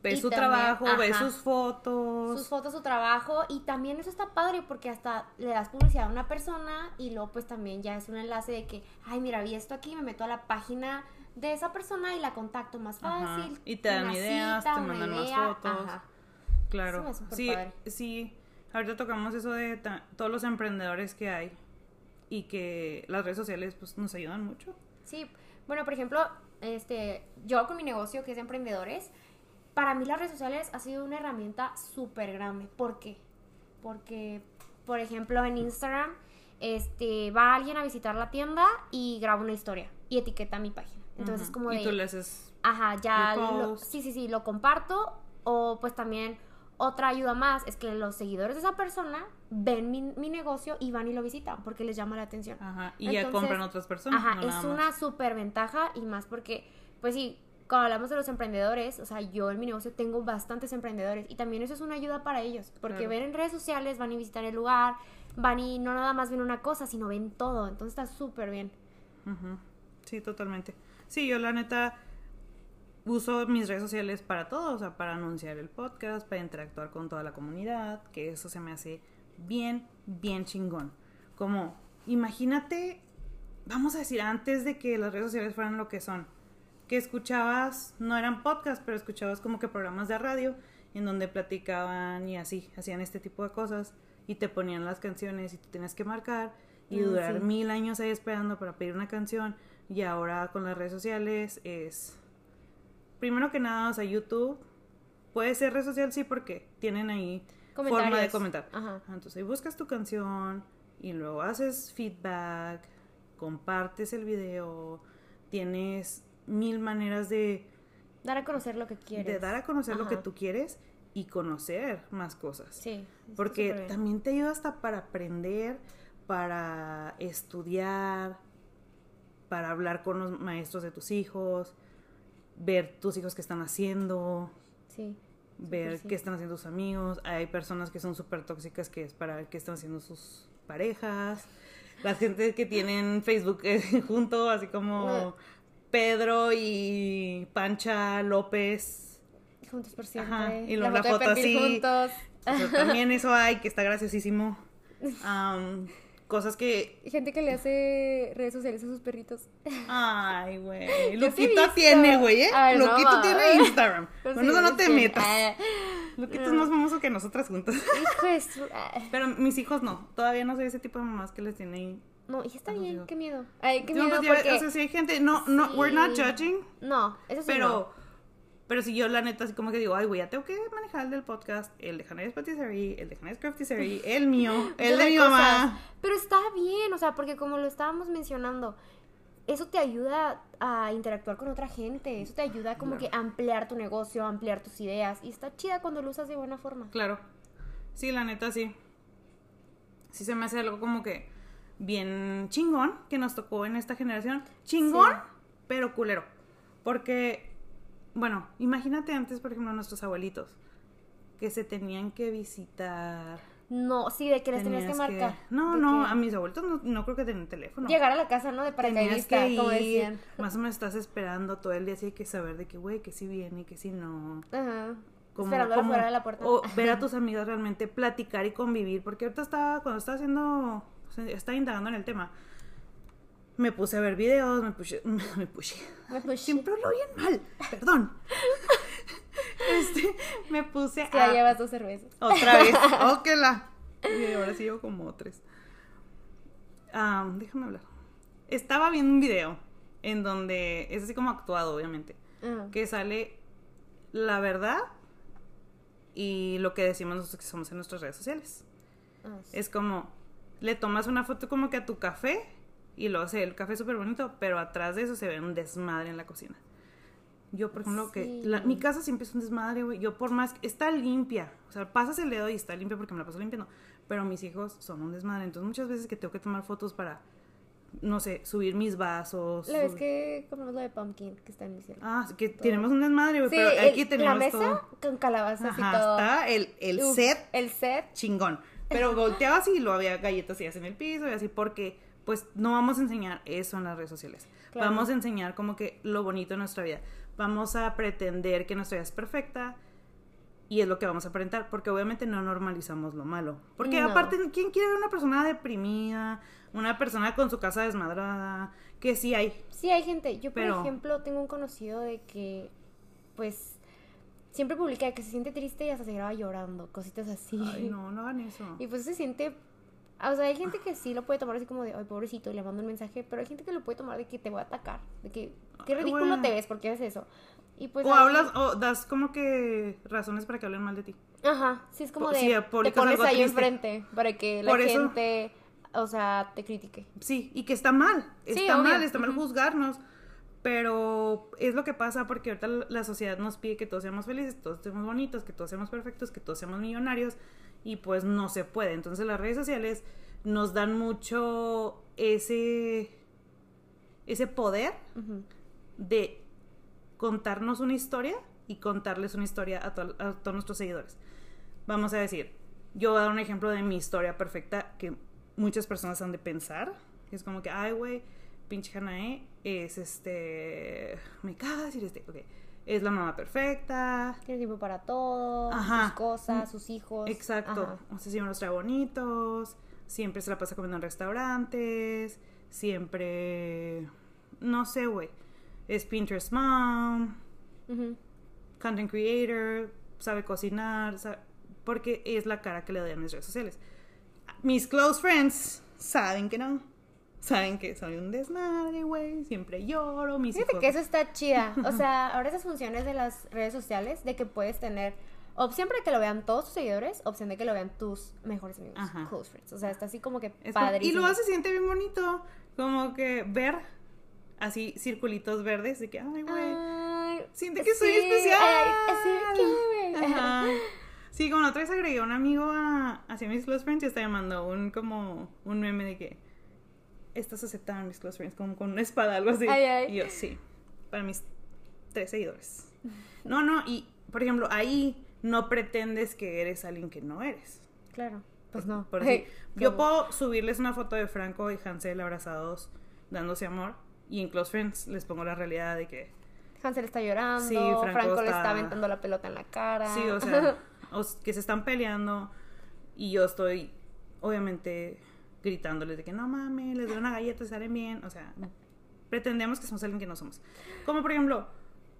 S1: Ves su
S2: también,
S1: trabajo, ves sus fotos.
S2: sus fotos, su trabajo y también eso está padre porque hasta le das publicidad a una persona y luego pues también ya es un enlace de que, ay mira, vi esto aquí, me meto a la página de esa persona y la contacto más
S1: Ajá,
S2: fácil.
S1: y te dan ideas, te mandan más fotos.
S2: ajá.
S1: Claro. Sí, sí. Ahorita tocamos eso de todos los emprendedores que hay y que las redes sociales pues nos ayudan mucho.
S2: Sí, bueno, por ejemplo, este, yo con mi negocio que es de emprendedores, para mí las redes sociales ha sido una herramienta súper grande. ¿Por qué? Porque, por ejemplo, en Instagram, este, va alguien a visitar la tienda y graba una historia y etiqueta mi página. Entonces,
S1: Ujú.
S2: como
S1: Y
S2: de,
S1: tú le haces...
S2: ajá, ya, lo- sí, sí, sí, lo comparto o pues también otra ayuda más es que los seguidores de esa persona ven mi, mi negocio y van y lo visitan porque les llama la atención.
S1: Ajá. Y ya
S2: Entonces,
S1: compran otras personas.
S2: Ajá,
S1: no
S2: es una
S1: más.
S2: súper ventaja y más porque, pues sí, cuando hablamos de los emprendedores, o sea, yo en mi negocio tengo bastantes emprendedores y también eso es una ayuda para ellos, porque
S1: Claro.
S2: ven en redes sociales, van y visitar el lugar, van y no nada más ven una cosa, sino ven todo, entonces está súper bien.
S1: Ujú. Sí, totalmente. Sí, yo la neta uso mis redes sociales para todo, o sea, para anunciar el podcast, para interactuar con toda la comunidad, que eso se me hace bien, bien chingón. Como, imagínate, vamos a decir, antes de que las redes sociales fueran lo que son, que escuchabas, no eran podcasts, pero escuchabas como que programas de radio en donde platicaban y así, hacían este tipo de cosas y te ponían las canciones y tú tenías que marcar y
S2: Ah,
S1: durar
S2: sí.
S1: mil años ahí esperando para pedir una canción y ahora con las redes sociales es primero que nada, o sea, YouTube puede ser red social sí porque tienen ahí forma de comentar.
S2: Ajá.
S1: Entonces ahí buscas tu canción y luego haces feedback, compartes el video, tienes mil maneras de,
S2: Dar a conocer lo que quieres.
S1: de dar a conocer lo que tú quieres y conocer más cosas.
S2: Sí.
S1: Porque también te ayuda hasta para aprender, para estudiar, para hablar con los maestros de tus hijos, ver tus hijos qué están haciendo,
S2: Sí.
S1: ver
S2: sí.
S1: qué están haciendo sus amigos. Hay personas que son súper tóxicas que es para ver qué están haciendo sus parejas. La gente que tienen Facebook eh, *laughs* junto, así como. Pedro y Pancha López.
S2: Juntos por siempre.
S1: Ajá, y
S2: la
S1: luego la
S2: foto
S1: así.
S2: juntos.
S1: O sea, también eso hay, que está graciosísimo. *laughs* cosas que...
S2: Gente que le hace redes sociales a sus perritos. *laughs*
S1: Ay, güey.
S2: Sí
S1: Luquito tiene, güey, ¿eh? Luquito tiene Instagram. *laughs*
S2: Pues
S1: Bueno,
S2: sí,
S1: eso no te
S2: sí.
S1: metas.
S2: Ah,
S1: Luquito es más famoso que nosotras juntas. *laughs*
S2: ah.
S1: Pero mis hijos no. Todavía no soy ese tipo de mamás que les tiene ahí.
S2: No, y está bien, qué miedo. Ay, qué
S1: Sí,
S2: miedo
S1: pues,
S2: porque...
S1: O sea, si hay gente... No, no, we're not
S2: Sí.
S1: judging.
S2: No, eso sí
S1: Pero...
S2: no.
S1: Pero si yo, la neta, así como que digo, ay, güey, ya tengo que manejar el del podcast, el de Hannah's Patisserie, el de Hannah's Craftisserie, el mío, *laughs* el de mi
S2: cosas.
S1: mamá.
S2: Pero está bien, o sea, porque como lo estábamos mencionando, eso te ayuda a interactuar con otra gente, eso te ayuda como
S1: Claro.
S2: que a ampliar tu negocio, a ampliar tus ideas, y está chida cuando lo usas de buena forma.
S1: Claro. Sí, la neta, sí. Sí se me hace algo como que bien chingón que nos tocó en esta generación. Chingón,
S2: Sí.
S1: pero culero. Porque, bueno, imagínate antes, por ejemplo, nuestros abuelitos, que se tenían que visitar.
S2: No, sí, de que les tenías, que marcar.
S1: No, no,
S2: que
S1: a mis abuelitos no, no creo que tenían teléfono.
S2: Llegar a la casa, ¿no? De paracaidista,
S1: que
S2: como
S1: ir,
S2: decían.
S1: más o menos estás esperando todo el día, así hay que saber de que, güey, que sí viene, que sí no.
S2: Ajá.
S1: Como-
S2: Esperándola
S1: como-
S2: fuera de la puerta.
S1: O *laughs* ver a tus amigas realmente platicar y convivir. Porque ahorita estaba, cuando estaba haciendo, estaba indagando en el tema, me puse a ver videos, me puse, *laughs* me puse,
S2: Me puse.
S1: siempre hablo bien mal, perdón. *laughs* Este, me puse
S2: ya
S1: a,
S2: llevas dos cervezas.
S1: otra vez, *laughs* óquela. Y ahora sí llevo como tres. Ah, déjame hablar. Estaba viendo un video en donde es así como actuado, obviamente
S2: Ajá.
S1: que sale la verdad y lo que decimos nosotros que somos en nuestras redes sociales.
S2: Ah.
S1: Es como, le tomas una foto como que a tu café y lo hace el café súper bonito, pero atrás de eso se ve un desmadre en la cocina. Yo, por ejemplo, que
S2: Sí.
S1: la- mi casa siempre es un desmadre, güey. Yo por más que está limpia, o sea, pasas el dedo y está limpia porque me la paso limpiando, pero mis hijos son un desmadre. Entonces muchas veces que tengo que tomar fotos para, no sé, subir mis vasos.
S2: La vez
S1: sub-
S2: que compramos lo de pumpkin, que está en mi cielo.
S1: Ah, que tenemos un desmadre, güey,
S2: Sí,
S1: pero
S2: el-
S1: aquí tenemos
S2: la mesa
S1: todo.
S2: con calabazas y
S1: Ajá,
S2: todo.
S1: está el, el
S2: Uf,
S1: set
S2: El set.
S1: chingón. Pero *laughs* volteabas y lo había galletas y en el piso y así porque pues no vamos a enseñar eso en las redes sociales.
S2: Claro.
S1: Vamos a enseñar como que lo bonito de nuestra vida. Vamos a pretender que nuestra vida es perfecta y es lo que vamos a aparentar porque obviamente no normalizamos lo malo. Porque
S2: No.
S1: aparte, ¿quién quiere ver una persona deprimida? Una persona con su casa desmadrada? Que sí hay.
S2: Sí, hay gente. Yo, por
S1: Pero-
S2: ejemplo, tengo un conocido de que, pues, siempre publica que se siente triste y hasta se graba llorando, cositas así.
S1: Ay, no, no hagan eso.
S2: Y pues se siente. O sea, hay gente que sí lo puede tomar así como de, ay, pobrecito, y le mando un mensaje, pero hay gente que lo puede tomar de que te voy a atacar, de que, qué
S1: Ay,
S2: ridículo te ves, porque haces eso? Y pues.
S1: o hablas, o das como que razones para que hablen mal de ti.
S2: Ajá, sí, es como de.
S1: sí,
S2: te pones ahí enfrente para que la
S1: Por eso-
S2: gente, o sea, te critique.
S1: Sí, y que está mal,
S2: Sí,
S1: está
S2: obvio.
S1: mal, está mal juzgarnos, pero es lo que pasa porque ahorita la sociedad nos pide que todos seamos felices, todos seamos bonitos, que todos seamos perfectos, que todos seamos millonarios y pues no se puede. Entonces las redes sociales nos dan mucho ese ese poder de contarnos una historia y contarles una historia a, to- a todos nuestros seguidores. Vamos a decir, yo voy a dar un ejemplo de mi historia perfecta que muchas personas han de pensar. Es como que, ay, güey, pinche Hanae es este. Me caga decir este. Ok. Es la mamá perfecta.
S2: Tiene tiempo para todo,
S1: Ajá.
S2: sus cosas, sus hijos.
S1: Exacto.
S2: Ajá.
S1: O sea, siempre los trae bonitos, siempre se la pasa comiendo en restaurantes, siempre, no sé, güey, es Pinterest mom, content creator, sabe cocinar, sabe- porque es la cara que le doy a mis redes sociales. Mis close friends saben que no. Saben que soy un desmadre, güey. Siempre lloro. Mis
S2: Fíjate
S1: hijos-
S2: que eso está chida. O *laughs* sea, ahora esas funciones de las redes sociales, de que puedes tener opción para que lo vean todos tus seguidores, opción de que lo vean tus mejores amigos,
S1: Ajá.
S2: close friends. O sea, está así como que
S1: Es como- y luego se siente bien bonito. Como que ver así circulitos verdes de que, ay, güey. Siente que soy especial.
S2: ay, sí, qué güey.
S1: Ajá. *laughs* Sí, como la otra vez agregué a un amigo a, hacia mis close friends y me mandó un como un meme de que estas aceptaban mis close friends, como con una espada, algo así.
S2: Ay, ay.
S1: Y yo, sí, para mis tres seguidores. No, no, y por ejemplo, ahí no pretendes que eres alguien que no eres.
S2: Claro, pues no.
S1: Por así, yo puedo subirles una foto de Franco y Hansel abrazados, dándose amor, y en Close Friends les pongo la realidad de que
S2: Hansel está llorando,
S1: Sí, Franco
S2: Franco, le
S1: está-
S2: aventando la pelota en la cara.
S1: Sí, o sea, *laughs* que se están peleando y yo estoy, obviamente, gritándoles de que no mames, les doy una galleta y salen bien. O sea, pretendemos que somos alguien que no somos. Como por ejemplo,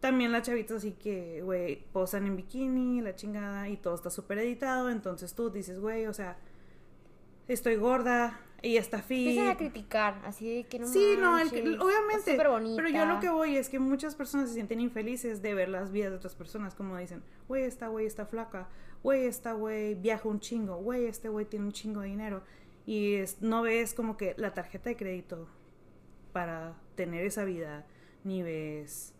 S1: también las chavitas así que, güey, posan en bikini, la chingada, y todo está súper editado. Entonces tú dices, güey, o sea, estoy gorda, ella está fit.
S2: Empiezan a criticar, así de que no
S1: Sí, no, el
S2: manches,
S1: obviamente. Pero yo lo que voy es que muchas personas se sienten infelices de ver las vidas de otras personas, como dicen, güey, esta güey está flaca, güey, esta güey viaja un chingo, güey, este güey tiene un chingo de dinero. Y es- no ves como que la tarjeta de crédito para tener esa vida, ni ves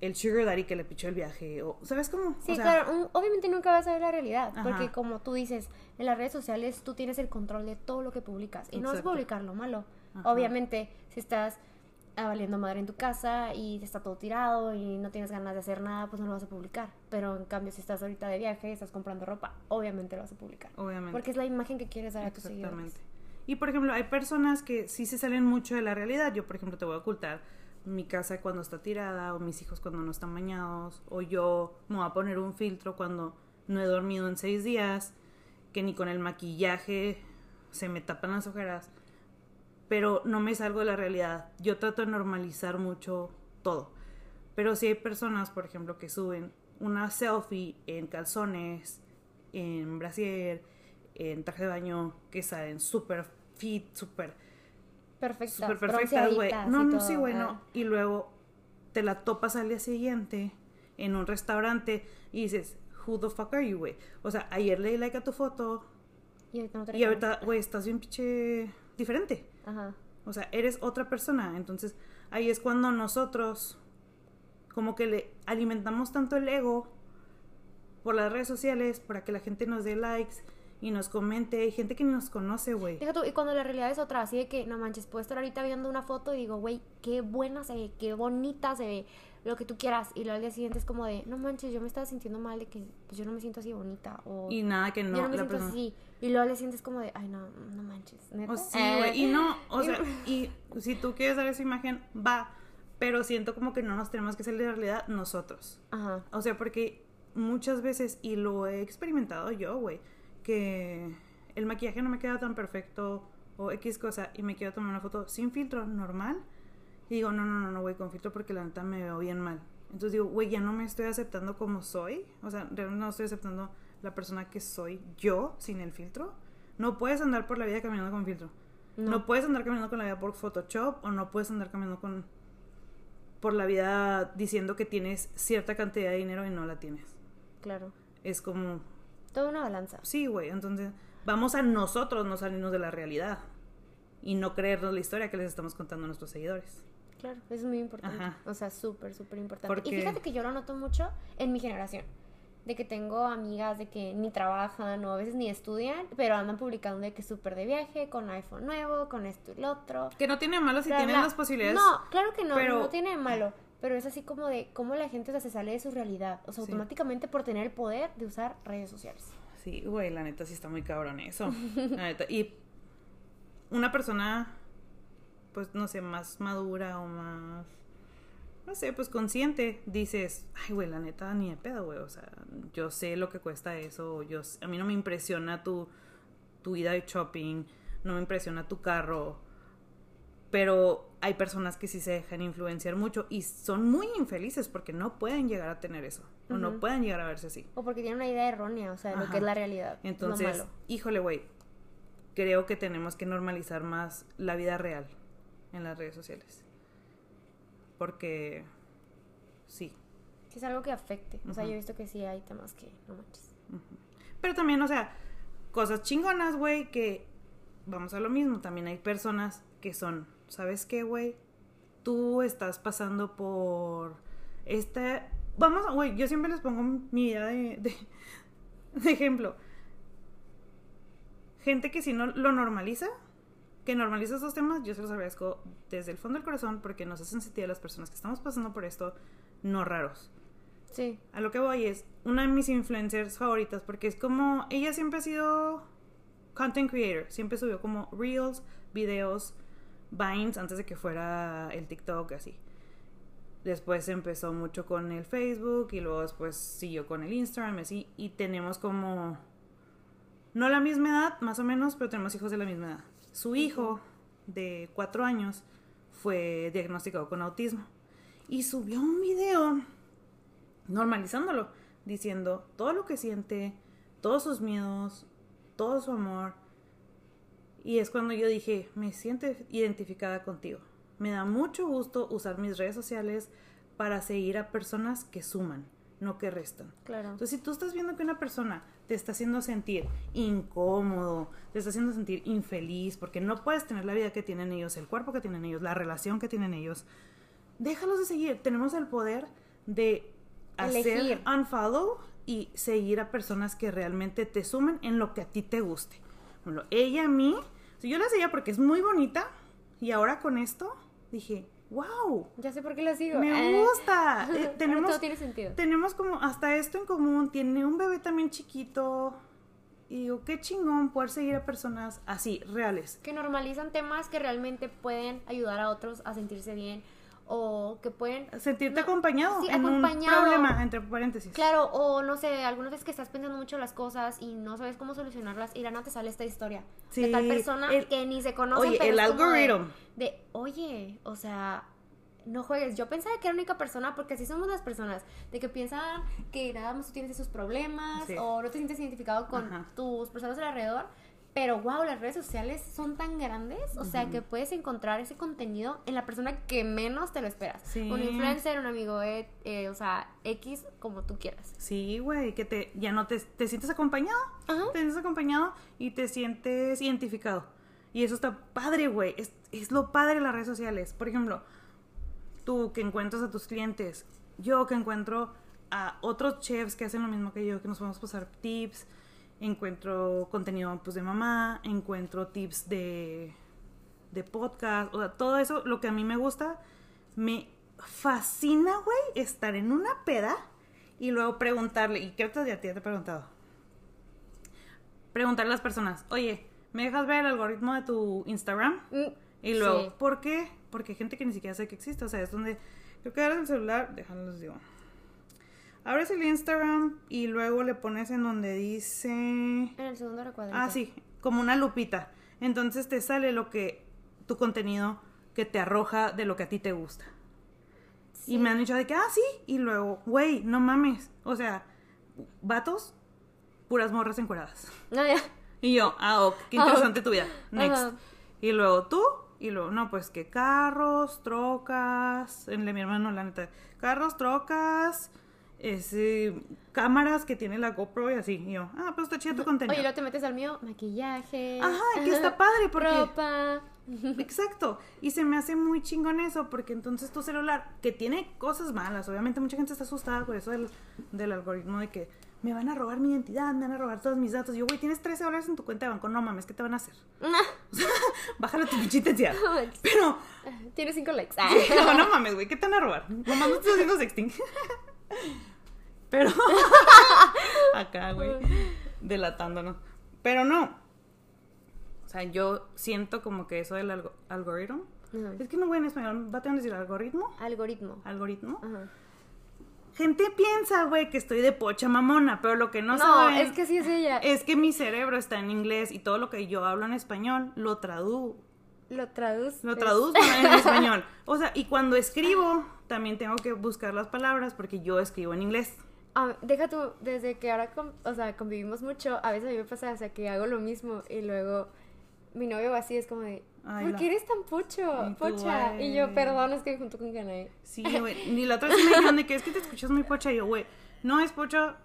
S1: el sugar daddy que le pichó el viaje, o, ¿sabes cómo?
S2: Sí,
S1: O sea,
S2: claro, un- obviamente nunca vas a ver la realidad,
S1: Ajá.
S2: porque como tú dices, en las redes sociales tú tienes el control de todo lo que publicas y no vas a publicar lo malo.
S1: Ajá.
S2: Obviamente, si estás valiendo madre en tu casa y está todo tirado y no tienes ganas de hacer nada, pues no lo vas a publicar. Pero en cambio, si estás ahorita de viaje, estás comprando ropa, obviamente lo vas a publicar.
S1: Obviamente.
S2: Porque es la imagen que quieres dar a tus seguidores.
S1: Exactamente. Y por ejemplo, hay personas que sí se salen mucho de la realidad. Yo, por ejemplo, te voy a ocultar mi casa cuando está tirada, o mis hijos cuando no están bañados, o yo me voy a poner un filtro cuando no he dormido en seis días, que ni con el maquillaje se me tapan las ojeras. Pero no me salgo de la realidad. Yo trato de normalizar mucho todo. Pero si hay personas, por ejemplo, que suben una selfie en calzones, en brasier, en traje de baño, que salen súper fit, súper
S2: Perfectas,
S1: súper perfectas, güey. No, no,
S2: todo,
S1: sí, güey, no.
S2: ah.
S1: Y luego te la topas al día siguiente en un restaurante y dices, who the fuck are you, güey? O sea, ayer le di like a tu foto
S2: Y ahorita no
S1: güey, estás bien pinche diferente.
S2: Ajá.
S1: O sea, eres otra persona. Entonces, ahí es cuando nosotros como que le alimentamos tanto el ego por las redes sociales para que la gente nos dé likes y nos comente. Hay gente que ni nos conoce, güey.
S2: Deja tú, y cuando la realidad es otra, así de que, no manches, puedo estar ahorita viendo una foto y digo, güey, qué buena se ve, qué bonita se ve, lo que tú quieras. Y luego al día siguiente es como de, no manches, yo me estaba sintiendo mal de que pues yo no me siento así bonita. O
S1: Y nada que no,
S2: yo no me
S1: la
S2: siento
S1: persona-
S2: así. Y luego al día siguiente es como de, ay, no, no manches. ¿neta?
S1: O sí,
S2: Eh,
S1: güey. Y no, o sea, *laughs* y si tú quieres dar esa imagen, va. Pero siento como que no nos tenemos que salir de realidad nosotros.
S2: Ajá.
S1: O sea, porque muchas veces, y lo he experimentado yo, güey, que el maquillaje no me queda tan perfecto o X cosa y me quiero tomar una foto sin filtro, normal. Y digo, no, no, no, no, güey, con filtro porque la neta me veo bien mal. Entonces digo, güey, ya no me estoy aceptando como soy. O sea, realmente no estoy aceptando la persona que soy yo sin el filtro. No puedes andar por la vida caminando con filtro.
S2: No.
S1: No. puedes andar caminando con la vida por Photoshop o no puedes andar caminando con por la vida diciendo que tienes cierta cantidad de dinero y no la tienes.
S2: Claro.
S1: Es como,
S2: Toda una balanza.
S1: sí, güey, entonces vamos a nosotros no salirnos de la realidad y no creernos la historia que les estamos contando a nuestros seguidores.
S2: Claro, es muy importante.
S1: Ajá.
S2: O sea, súper, súper importante.
S1: Porque-
S2: Y fíjate que yo lo noto mucho en mi generación. De que tengo amigas de que ni trabajan o a veces ni estudian, pero andan publicando de que súper de viaje, con iPhone nuevo, con esto y lo otro.
S1: Que no tiene malo si
S2: Bla,
S1: tienen
S2: bla.
S1: las posibilidades.
S2: No, claro que no,
S1: pero-
S2: no tiene malo. Pero es así como de cómo la gente o sea, se sale de su realidad. O sea,
S1: Sí.
S2: automáticamente por tener el poder de usar redes sociales.
S1: Sí, güey, la neta sí está muy cabrón eso. La neta. Y una persona, pues no sé, más madura o más no sé, pues consciente, dices, ay, güey, la neta, ni de pedo, güey. O sea, yo sé lo que cuesta eso. Yo, a mí no me impresiona tu, tu ida de shopping, no me impresiona tu carro. Pero hay personas que sí se dejan influenciar mucho y son muy infelices porque no pueden llegar a tener eso. O no pueden llegar a verse así.
S2: O porque tienen una idea errónea, o sea, de lo que es la realidad. lo
S1: Entonces,
S2: malo.
S1: híjole, güey, creo que tenemos que normalizar más la vida real en las redes sociales. Porque, sí.
S2: Es algo que afecte. O sea, yo he visto que sí hay temas que no manches.
S1: Pero también, o sea, cosas chingonas, güey, que vamos a lo mismo. También hay personas que son, ¿sabes qué, güey? Tú estás pasando por este... Vamos, güey, yo siempre les pongo mi vida de, de, de ejemplo. Gente que si no lo normaliza, que normaliza esos temas, yo se los agradezco desde el fondo del corazón porque nos hacen sentir a las personas que estamos pasando por esto no raros.
S2: Sí.
S1: A lo que voy es una de mis influencers favoritas porque es como ella siempre ha sido content creator, siempre subió como reels, videos, vines antes de que fuera el TikTok así. Después empezó mucho con el Facebook y luego después siguió con el Instagram así y tenemos como no la misma edad, más o menos, pero tenemos hijos de la misma edad. Su hijo de cuatro años fue diagnosticado con autismo y subió un video normalizándolo, diciendo todo lo que siente, todos sus miedos, todo su amor. Y es cuando yo dije, me siento identificada contigo. Me da mucho gusto usar mis redes sociales para seguir a personas que suman, no que restan.
S2: Claro.
S1: Entonces, si tú estás viendo que una persona te está haciendo sentir incómodo, te está haciendo sentir infeliz, porque no puedes tener la vida que tienen ellos, el cuerpo que tienen ellos, la relación que tienen ellos, déjalos de seguir. Tenemos el poder de hacer
S2: Elegir.
S1: unfollow y seguir a personas que realmente te sumen en lo que a ti te guste. Ejemplo, ella a mí, si yo la seguía porque es muy bonita y ahora con esto dije, wow,
S2: Ya sé por qué la sigo.
S1: me
S2: Ah.
S1: gusta. *laughs* Eh, tenemos
S2: todo tiene sentido.
S1: tenemos como hasta esto en común. Tiene un bebé también chiquito. Y digo, qué chingón poder seguir a personas así, reales.
S2: Que normalizan temas que realmente pueden ayudar a otros a sentirse bien o que pueden
S1: Sentirte
S2: No,
S1: acompañado
S2: sí,
S1: en
S2: acompañado.
S1: un problema, entre paréntesis.
S2: Claro, o no sé, algunas veces que estás pensando mucho las cosas y no sabes cómo solucionarlas y la te sale esta historia de tal persona
S1: el-
S2: que ni se conocen,
S1: Oye,
S2: pero
S1: el
S2: de-
S1: algoritmo.
S2: De, oye, o sea, no juegues. Yo pensaba que era la única persona porque así somos las personas, de que piensan que nada más tú tienes esos problemas
S1: Sí.
S2: o no te sientes identificado con
S1: Ajá.
S2: tus personas alrededor. Pero wow, las redes sociales son tan grandes, o sea, que puedes encontrar ese contenido en la persona que menos te lo esperas.
S1: Sí.
S2: Un influencer, un amigo, eh, eh, o sea, X, como tú quieras.
S1: Sí, güey, que te, ya no te, te sientes acompañado.
S2: Ajá.
S1: Te sientes acompañado y te sientes identificado. Y eso está padre, güey. Es, es lo padre de las redes sociales. Por ejemplo, tú que encuentras a tus clientes, yo que encuentro a otros chefs que hacen lo mismo que yo, que nos podemos pasar tips, encuentro contenido pues de mamá, encuentro tips de, de podcast, o sea, todo eso, lo que a mí me gusta, me fascina, güey, estar en una peda y luego preguntarle, y creo que ya te, ya te he preguntado, preguntarle a las personas, oye, ¿me dejas ver el algoritmo de tu Instagram?
S2: Mm,
S1: Y luego,
S2: sí.
S1: ¿por qué? Porque hay gente que ni siquiera sabe que existe. O sea, es donde. Creo que abres el celular, déjalos digo. Abres el Instagram y luego le pones en donde dice.
S2: En el segundo recuadrito.
S1: Ah, sí, como una lupita. Entonces te sale lo que. tu contenido que te arroja de lo que a ti te gusta.
S2: Sí.
S1: Y me han dicho de que, ah, sí. Y luego, güey, no mames. O sea, vatos, puras morras encueradas. *laughs*
S2: No, ya.
S1: Y yo, ah, ok, qué
S2: Ah,
S1: interesante tu vida. Next. Y luego tú, y luego, no, pues que carros, trocas, de mi hermano, la neta, carros, trocas, ese, cámaras que tiene la GoPro y así. Y yo, ah, pues está chido tu contenido.
S2: Oye, luego te metes al mío, maquillaje.
S1: Ajá, que está padre porque...
S2: Ropa. *laughs*
S1: Exacto. Y se me hace muy chingón eso, porque entonces tu celular, que tiene cosas malas, obviamente mucha gente está asustada por eso del, del algoritmo de que me van a robar mi identidad, me van a robar todos mis datos. Yo, güey, tienes 13 dólares en tu cuenta de banco, no mames, ¿qué te van a hacer? *laughs* *laughs* Bájale tu pinche intensidad. Pero,
S2: Tiene cinco likes.
S1: No, no mames, güey, ¿qué te van a robar? Nomás no estoy haciendo sexting. Pero, *laughs* acá, güey, delatándonos. Pero no. O sea, yo siento como que eso del algo- algoritmo. Es que no, güey, en español va a tener que decir algoritmo.
S2: Algoritmo.
S1: Algoritmo.
S2: Ajá.
S1: Gente piensa, güey, que estoy de pocha mamona, pero lo que no,
S2: No,
S1: saben
S2: es que sí es ella.
S1: es que mi cerebro está en inglés y todo lo que yo hablo en español lo traduzco.
S2: Lo traduces.
S1: Lo traduzco en *laughs* español. O sea, y cuando escribo, también tengo que buscar las palabras porque yo escribo en inglés.
S2: Deja tú, desde que ahora, con- o sea, convivimos mucho, a veces a mí me pasa, o sea, que hago lo mismo y luego mi novio así, es como de,
S1: Ay,
S2: ¿por
S1: la-
S2: qué eres tan pucho,
S1: Ay, tú,
S2: pocha? Y yo, perdón, es que junto con Ganae.
S1: Sí, güey. Ni la otra vez me dijeron de que es que te escuchas muy pocha. Y yo, güey, no es pocha.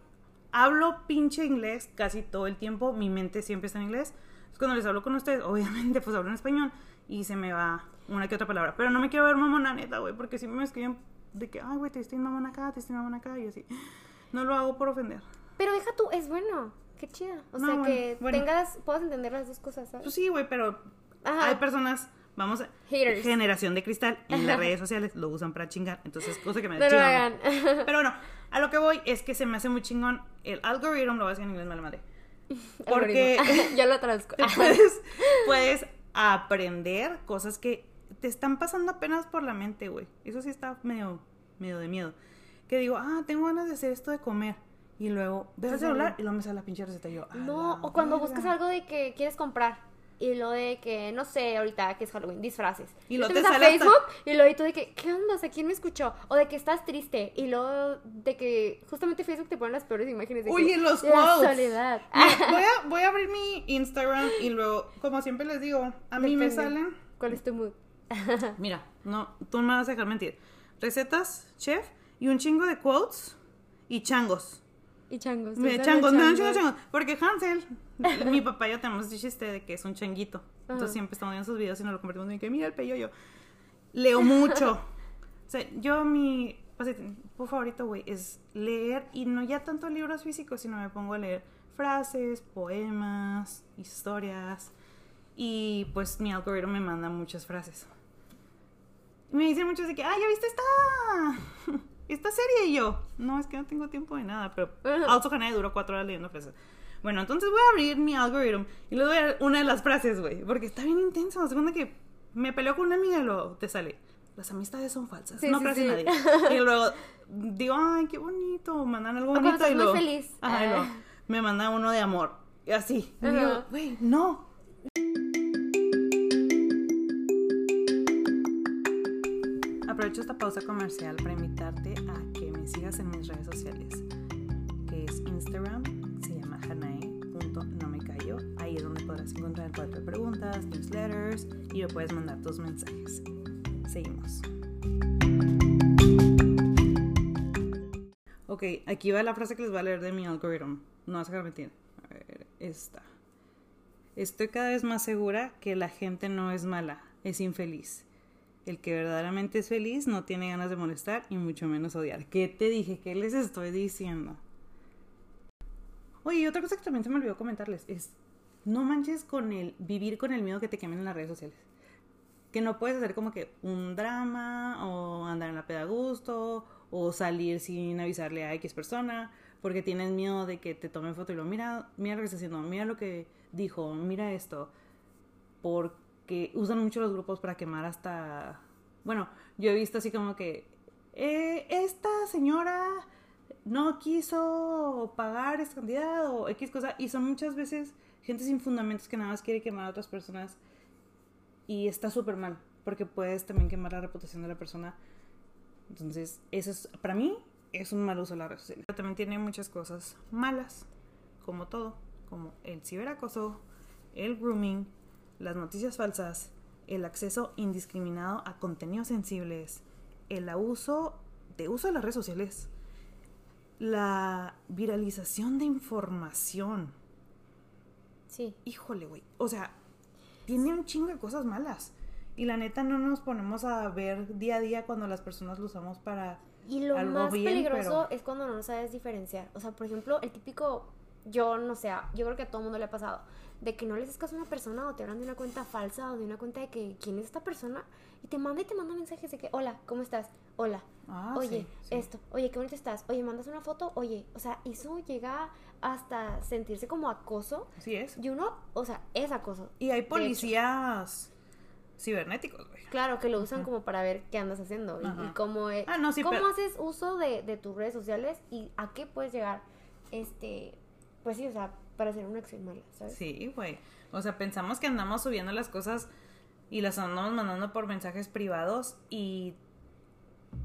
S1: Hablo pinche inglés casi todo el tiempo. Mi mente siempre está en inglés. Entonces, cuando les hablo con ustedes, obviamente, pues hablo en español. Y se me va una que otra palabra. Pero no me quiero ver mamona, neta, güey. Porque si me escriben de que, ay, güey, te estoy mamona acá, te estoy mamona acá. Y así. No lo hago por ofender.
S2: Pero deja tú, es bueno, qué chida. O
S1: No,
S2: sea,
S1: bueno,
S2: que
S1: bueno.
S2: tengas, puedas entender las dos cosas, ¿sabes?
S1: Pues sí, güey, pero
S2: Ajá.
S1: hay personas, vamos a...
S2: Haters.
S1: Generación de cristal en las redes sociales lo usan para chingar. Entonces, cosa que me
S2: No hagan. *laughs*
S1: Pero bueno, a lo que voy es que se me hace muy chingón el algoritmo, lo voy a decir en inglés, mala madre. *laughs* Porque
S2: yo *laughs* lo traduzco.
S1: puedes, puedes aprender cosas que te están pasando apenas por la mente, güey. Eso sí está medio, medio de miedo. Que digo, ah, tengo ganas de hacer esto de comer. Y luego dejo el celular y luego me sale la pinche receta y yo. "A
S2: No, o cuando
S1: verga".
S2: buscas algo de que quieres comprar. Y lo de que, no sé, ahorita que es Halloween, disfraces.
S1: Y lo
S2: te a
S1: sale hasta-
S2: Facebook y lo y tú de que, ¿qué onda? O sea, ¿quién me escuchó? O de que estás triste. Y luego de que justamente Facebook te pone las peores imágenes de
S1: Oye,
S2: que,
S1: los
S2: la
S1: quotes.
S2: soledad.
S1: Mira, *laughs* voy, a, voy a abrir mi Instagram y luego, como siempre les digo, a mí me
S2: Depende.
S1: salen.
S2: ¿Cuál es tu mood? *laughs*
S1: Mira, no, tú no me vas a dejar mentir. Recetas, chef y un chingo de quotes y changos.
S2: Y changos.
S1: Me, changos, me dan chingos, changos. Porque Hansel, *laughs* mi papá y yo tenemos este chiste de que es un changuito. Entonces siempre estamos viendo sus videos y nos lo convertimos en que mira el peyoyo. Leo mucho. *laughs* o sea, yo mi pasatiempo favorito, güey, es leer y no ya tanto libros físicos, sino me pongo a leer frases, poemas, historias. Y pues mi algoritmo me manda muchas frases. Me dicen muchos de que, ah, ya viste esta, *laughs* esta serie. Y yo, no, es que no tengo tiempo de nada. Pero
S2: Ajá.
S1: Alto Canal duró cuatro horas leyendo frases. Bueno, entonces voy a abrir mi algoritmo y le doy una de las frases, güey. Porque está bien intenso. La segunda que me peleó con una amiga y luego te sale. Las amistades son falsas.
S2: Sí,
S1: no
S2: sí,
S1: creas
S2: sí.
S1: en nadie. *laughs* Y luego digo, ay, qué bonito. Mandan algo
S2: O
S1: bonito. y
S2: muy
S1: luego,
S2: feliz.
S1: Ajá, y
S2: Ah.
S1: luego me manda uno de amor. Y así. Y yo, güey, no. Aprovecho esta pausa comercial para invitarte a que me sigas en mis redes sociales, que es Instagram, se llama hanae.nomecallo. Ahí es donde podrás encontrar de preguntas, newsletters y me puedes mandar tus mensajes. Seguimos. Ok, aquí va la frase que les voy a leer de mi algoritmo. No vas a mentir. A ver, esta. Estoy cada vez más segura que la gente no es mala, es infeliz. El que verdaderamente es feliz no tiene ganas de molestar y mucho menos odiar. ¿Qué te dije? ¿Qué les estoy diciendo? Oye, y otra cosa que también se me olvidó comentarles es, no manches con el vivir con el miedo que te quemen en las redes sociales. Que no puedes hacer como que un drama o andar en la peda a gusto o salir sin avisarle a X persona porque tienes miedo de que te tomen foto y lo mira, mira lo que está haciendo, mira lo que dijo, mira esto. Porque usan mucho los grupos para quemar hasta... Bueno, yo he visto así como que eh, esta señora no quiso pagar esta cantidad o X cosa y son muchas veces gente sin fundamentos que nada más quiere quemar a otras personas y está súper mal porque puedes también quemar la reputación de la persona. Entonces, eso es, para mí, es un mal uso de las redes sociales. Pero también tiene muchas cosas malas, como todo, como el ciberacoso, el grooming, las noticias falsas, el acceso indiscriminado a contenidos sensibles, el abuso de uso de las redes sociales, la viralización de información.
S2: Sí.
S1: Híjole, güey. O sea, tiene un chingo de cosas malas. Y la neta no nos ponemos a ver día a día cuando las personas lo usamos para...
S2: Y lo
S1: Algo
S2: más
S1: bien,
S2: peligroso
S1: pero-
S2: es cuando no sabes diferenciar. O sea, por ejemplo, el típico, yo no sé, yo creo que a todo mundo le ha pasado, de que no le haces caso a una persona o te hablan de una cuenta falsa o de una cuenta de que quién es esta persona y te manda y te manda mensajes de que, hola, ¿cómo estás? Hola,
S1: Ah,
S2: oye,
S1: sí, sí.
S2: esto, oye, qué bonito estás, oye, mandas una foto, oye, o sea, eso llega hasta sentirse como acoso
S1: Así es.
S2: y uno, o sea, es acoso.
S1: Y hay policías cibernéticos, güey.
S2: Claro, que lo usan como para ver qué andas haciendo y, cómo, es-
S1: Ah, no, sí,
S2: cómo
S1: pero-
S2: haces uso de, de tus redes sociales y a qué puedes llegar, este, pues sí, o sea, para hacer una acción mala, ¿sabes?
S1: Sí, güey. O sea, pensamos que andamos subiendo las cosas y las andamos mandando por mensajes privados y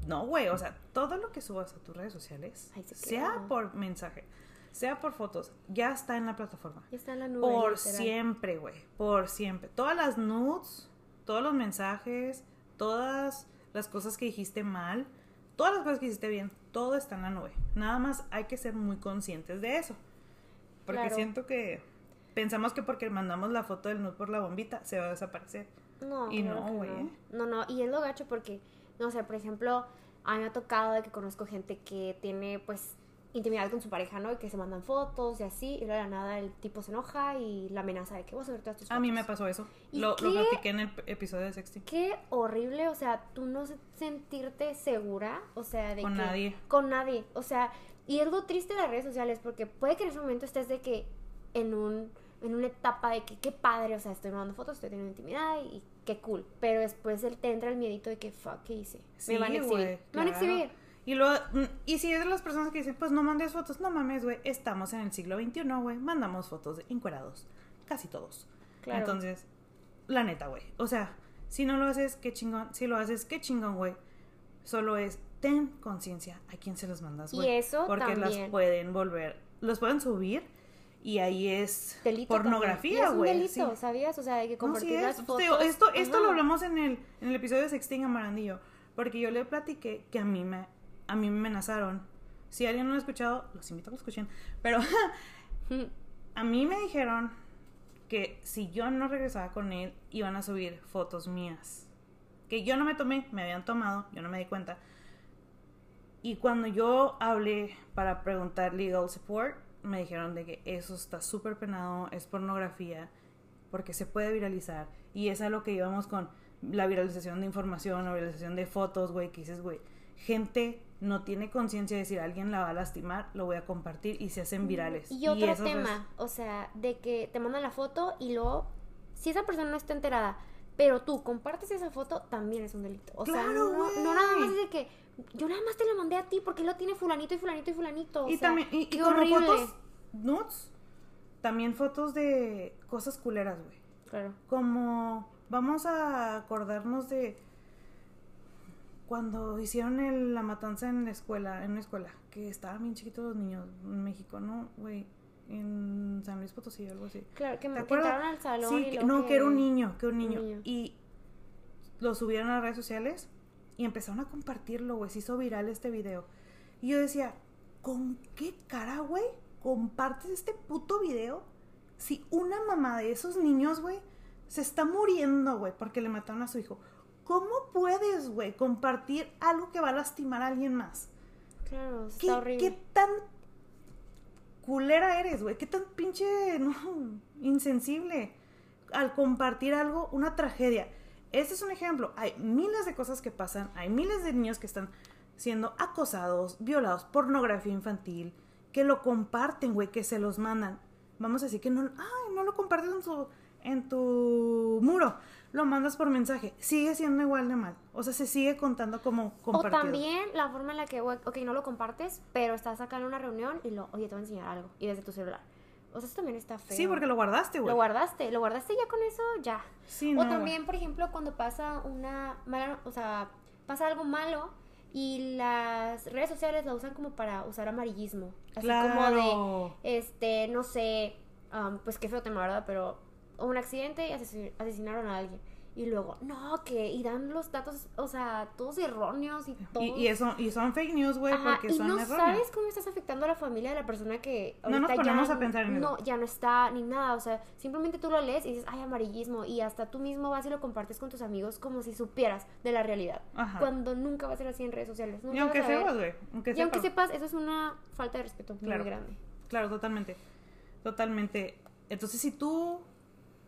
S1: no, güey. O sea, todo lo que subas a tus redes sociales,
S2: se
S1: sea por mensaje, sea por fotos, ya está en la plataforma.
S2: Ya está en la nube.
S1: Por
S2: literal.
S1: siempre, güey. Por siempre. Todas las nudes, todos los mensajes, todas las cosas que dijiste mal, todas las cosas que hiciste bien, todo está en la nube. Nada más hay que ser muy conscientes de eso. Porque
S2: Claro.
S1: siento que pensamos que porque mandamos la foto del nude por la bombita se va a desaparecer.
S2: No,
S1: Y
S2: claro
S1: no, güey,
S2: no.
S1: ¿eh?
S2: No, no, y es lo gacho porque, no sé, por ejemplo, a mí me ha tocado de que conozco gente que tiene, pues, intimidad con su pareja, ¿no? Y que se mandan fotos y así, y luego de la nada el tipo se enoja y la amenaza de que vas a ver todas tus fotos.
S1: A mí me pasó eso.
S2: ¿Y
S1: Lo, lo
S2: qué?
S1: platiqué en el episodio de sexting.
S2: Qué horrible, o sea, tú no se- sentirte segura, o sea, de
S1: Con
S2: que...
S1: nadie.
S2: Con nadie, o sea, y es lo triste de las redes sociales porque puede que en ese momento estés de que en un en una etapa de que qué padre, o sea, estoy mandando fotos, estoy teniendo intimidad y, y qué cool, pero después el, te entra el miedito de que fuck, ¿qué hice?
S1: Sí,
S2: me van a exhibir. Me van a exhibir.
S1: Y luego, mm, y si eres de las personas que dicen, pues no mandes fotos, no mames, güey, estamos en el siglo XXI, güey, mandamos fotos de encuerados, casi todos.
S2: Claro.
S1: Entonces, la neta, güey, o sea, si no lo haces, qué chingón, si lo haces, qué chingón, güey, solo es, ten conciencia a quién se los mandas,
S2: Y eso
S1: Porque las
S2: también.
S1: pueden volver, los pueden subir y ahí es
S2: Delito
S1: pornografía, güey.
S2: es un delito,
S1: sí.
S2: ¿sabías? O sea, de que
S1: No, sí
S2: compartir las fotos.
S1: digo, esto esto lo hablamos en el, en el episodio de Sexting Amarandillo. Porque yo le platiqué que a mí me, a mí me amenazaron. Si alguien no lo ha escuchado, los invito a que lo escuchen. Pero *laughs* a mí me dijeron que si yo no regresaba con él, iban a subir fotos mías. Que yo no me tomé, me habían tomado, yo no me di cuenta. Y cuando yo hablé para preguntar legal support, me dijeron de que eso está súper penado, es pornografía, porque se puede viralizar. Y es a lo que íbamos con la viralización de información, la viralización de fotos, güey, que dices, güey, gente no tiene conciencia de decir alguien la va a lastimar, lo voy a compartir y se hacen virales.
S2: Y otro
S1: es-
S2: tema, o sea, de que te mandan la foto y luego, si esa persona no está enterada, pero tú compartes esa foto, también es un delito. O sea,
S1: Claro,
S2: no,
S1: güey.
S2: no nada más es de que yo nada más te la mandé a ti porque lo tiene fulanito y fulanito y fulanito. O
S1: y
S2: sea,
S1: también, y, y
S2: qué
S1: como
S2: horrible.
S1: fotos nudes, también fotos de cosas culeras, güey.
S2: Claro.
S1: Como vamos a acordarnos de cuando hicieron el- la matanza en la escuela, en una escuela, que estaban bien chiquitos los niños en México, ¿no? Güey, en San Luis Potosí, algo así.
S2: Claro, que
S1: ¿Te
S2: me entraron al salón
S1: Sí,
S2: y
S1: que- no, que... era un niño, que un
S2: un
S1: niño.
S2: niño.
S1: Y lo subieron a las redes sociales y empezaron a compartirlo, güey. Se hizo viral este video. Y yo decía, ¿con qué cara, güey? ¿Compartes este puto video? Si una mamá de esos niños, güey, se está muriendo, güey, porque le mataron a su hijo. ¿Cómo puedes, güey, compartir algo que va a lastimar a alguien más?
S2: Claro,
S1: ¿Qué,
S2: horrible.
S1: qué tan culera eres, güey? ¿Qué tan pinche, *laughs* no, insensible al compartir algo, una tragedia? Este es un ejemplo. Hay miles de cosas que pasan, hay miles de niños que están siendo acosados, violados, pornografía infantil, que lo comparten, güey, que se los mandan. Vamos a decir que no, ay, no lo compartes en tu, en tu muro, lo mandas por mensaje. Sigue siendo igual de mal. O sea, se sigue contando como
S2: O
S1: compartido.
S2: también la forma en la que, ok, no lo compartes, pero estás acá en una reunión y lo, oye, te voy a enseñar algo, y desde tu celular. O sea, eso también está feo.
S1: Sí, porque lo guardaste, güey.
S2: Lo guardaste, lo guardaste ya con eso, ya.
S1: Sí,
S2: o
S1: no,
S2: también, por ejemplo, cuando pasa una mala, o sea, pasa algo malo y las redes sociales la usan como para usar amarillismo. Así como de, este, no sé, am, pues qué feo tema, ¿verdad? Pero hubo un accidente y asesin- asesinaron a alguien. Y luego, no, que, y dan los datos, o sea, todos erróneos y todo.
S1: Y, y eso, y son fake news, güey, porque
S2: y
S1: son
S2: no
S1: erróneos.
S2: sabes cómo estás afectando a la familia de la persona que
S1: No nos ponemos
S2: ya
S1: a pensar en
S2: no,
S1: eso.
S2: ya no está ni nada, o sea, simplemente tú lo lees y dices, ay, amarillismo, y hasta tú mismo vas y lo compartes con tus amigos como si supieras de la realidad,
S1: Ajá.
S2: cuando nunca va a ser así en redes sociales. Nunca
S1: Y aunque sepas, güey. Aunque
S2: y aunque
S1: sepas.
S2: sepas, eso es una falta de respeto
S1: Claro.
S2: muy grande.
S1: Claro, totalmente. Totalmente. Entonces, si tú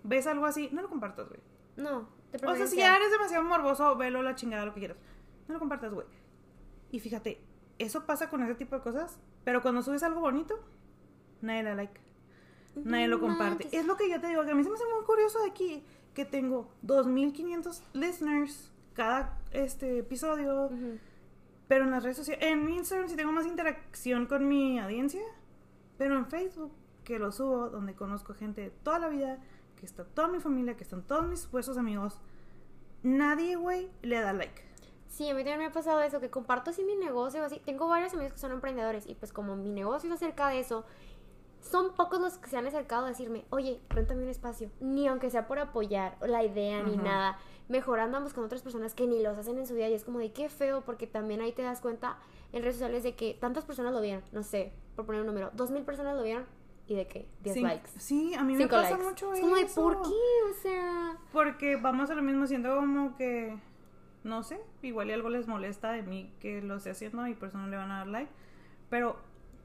S1: ves algo así, no lo compartas, güey.
S2: No, de
S1: O sea, si ya eres demasiado morboso, velo la chingada, lo que quieras. No lo compartas, güey. Y fíjate, eso pasa con ese tipo de cosas, pero cuando subes algo bonito, nadie la like. Nadie lo comparte.
S2: manches.
S1: Es lo que yo te digo, que a mí se me hace muy curioso de aquí, que tengo 2500 listeners cada este episodio. Pero en las redes sociales, en Instagram sí tengo más interacción con mi audiencia. Pero en Facebook, que lo subo, donde conozco gente de toda la vida, que está toda mi familia, que están todos mis supuestos amigos, nadie, güey, le da like.
S2: Sí, a mí también me ha pasado eso, que comparto así mi negocio, así. Tengo varios amigos que son emprendedores y pues como mi negocio es acerca de eso, son pocos los que se han acercado a decirme, oye, réntame un espacio. Ni aunque sea por apoyar la idea ni nada. Mejor andamos con otras personas que ni los hacen en su vida y es como de qué feo, porque también ahí te das cuenta en redes sociales de que tantas personas lo vieron, no sé, por poner un número, dos mil personas lo vieron y de que 10
S1: Sí,
S2: likes.
S1: Sí, a mí me
S2: Cinco
S1: pasa
S2: likes.
S1: mucho
S2: es como de,
S1: eso.
S2: ¿por qué? O sea...
S1: Porque vamos a lo mismo, siento como que, no sé, igual y algo les molesta de mí que lo esté haciendo y por eso no le van a dar like. Pero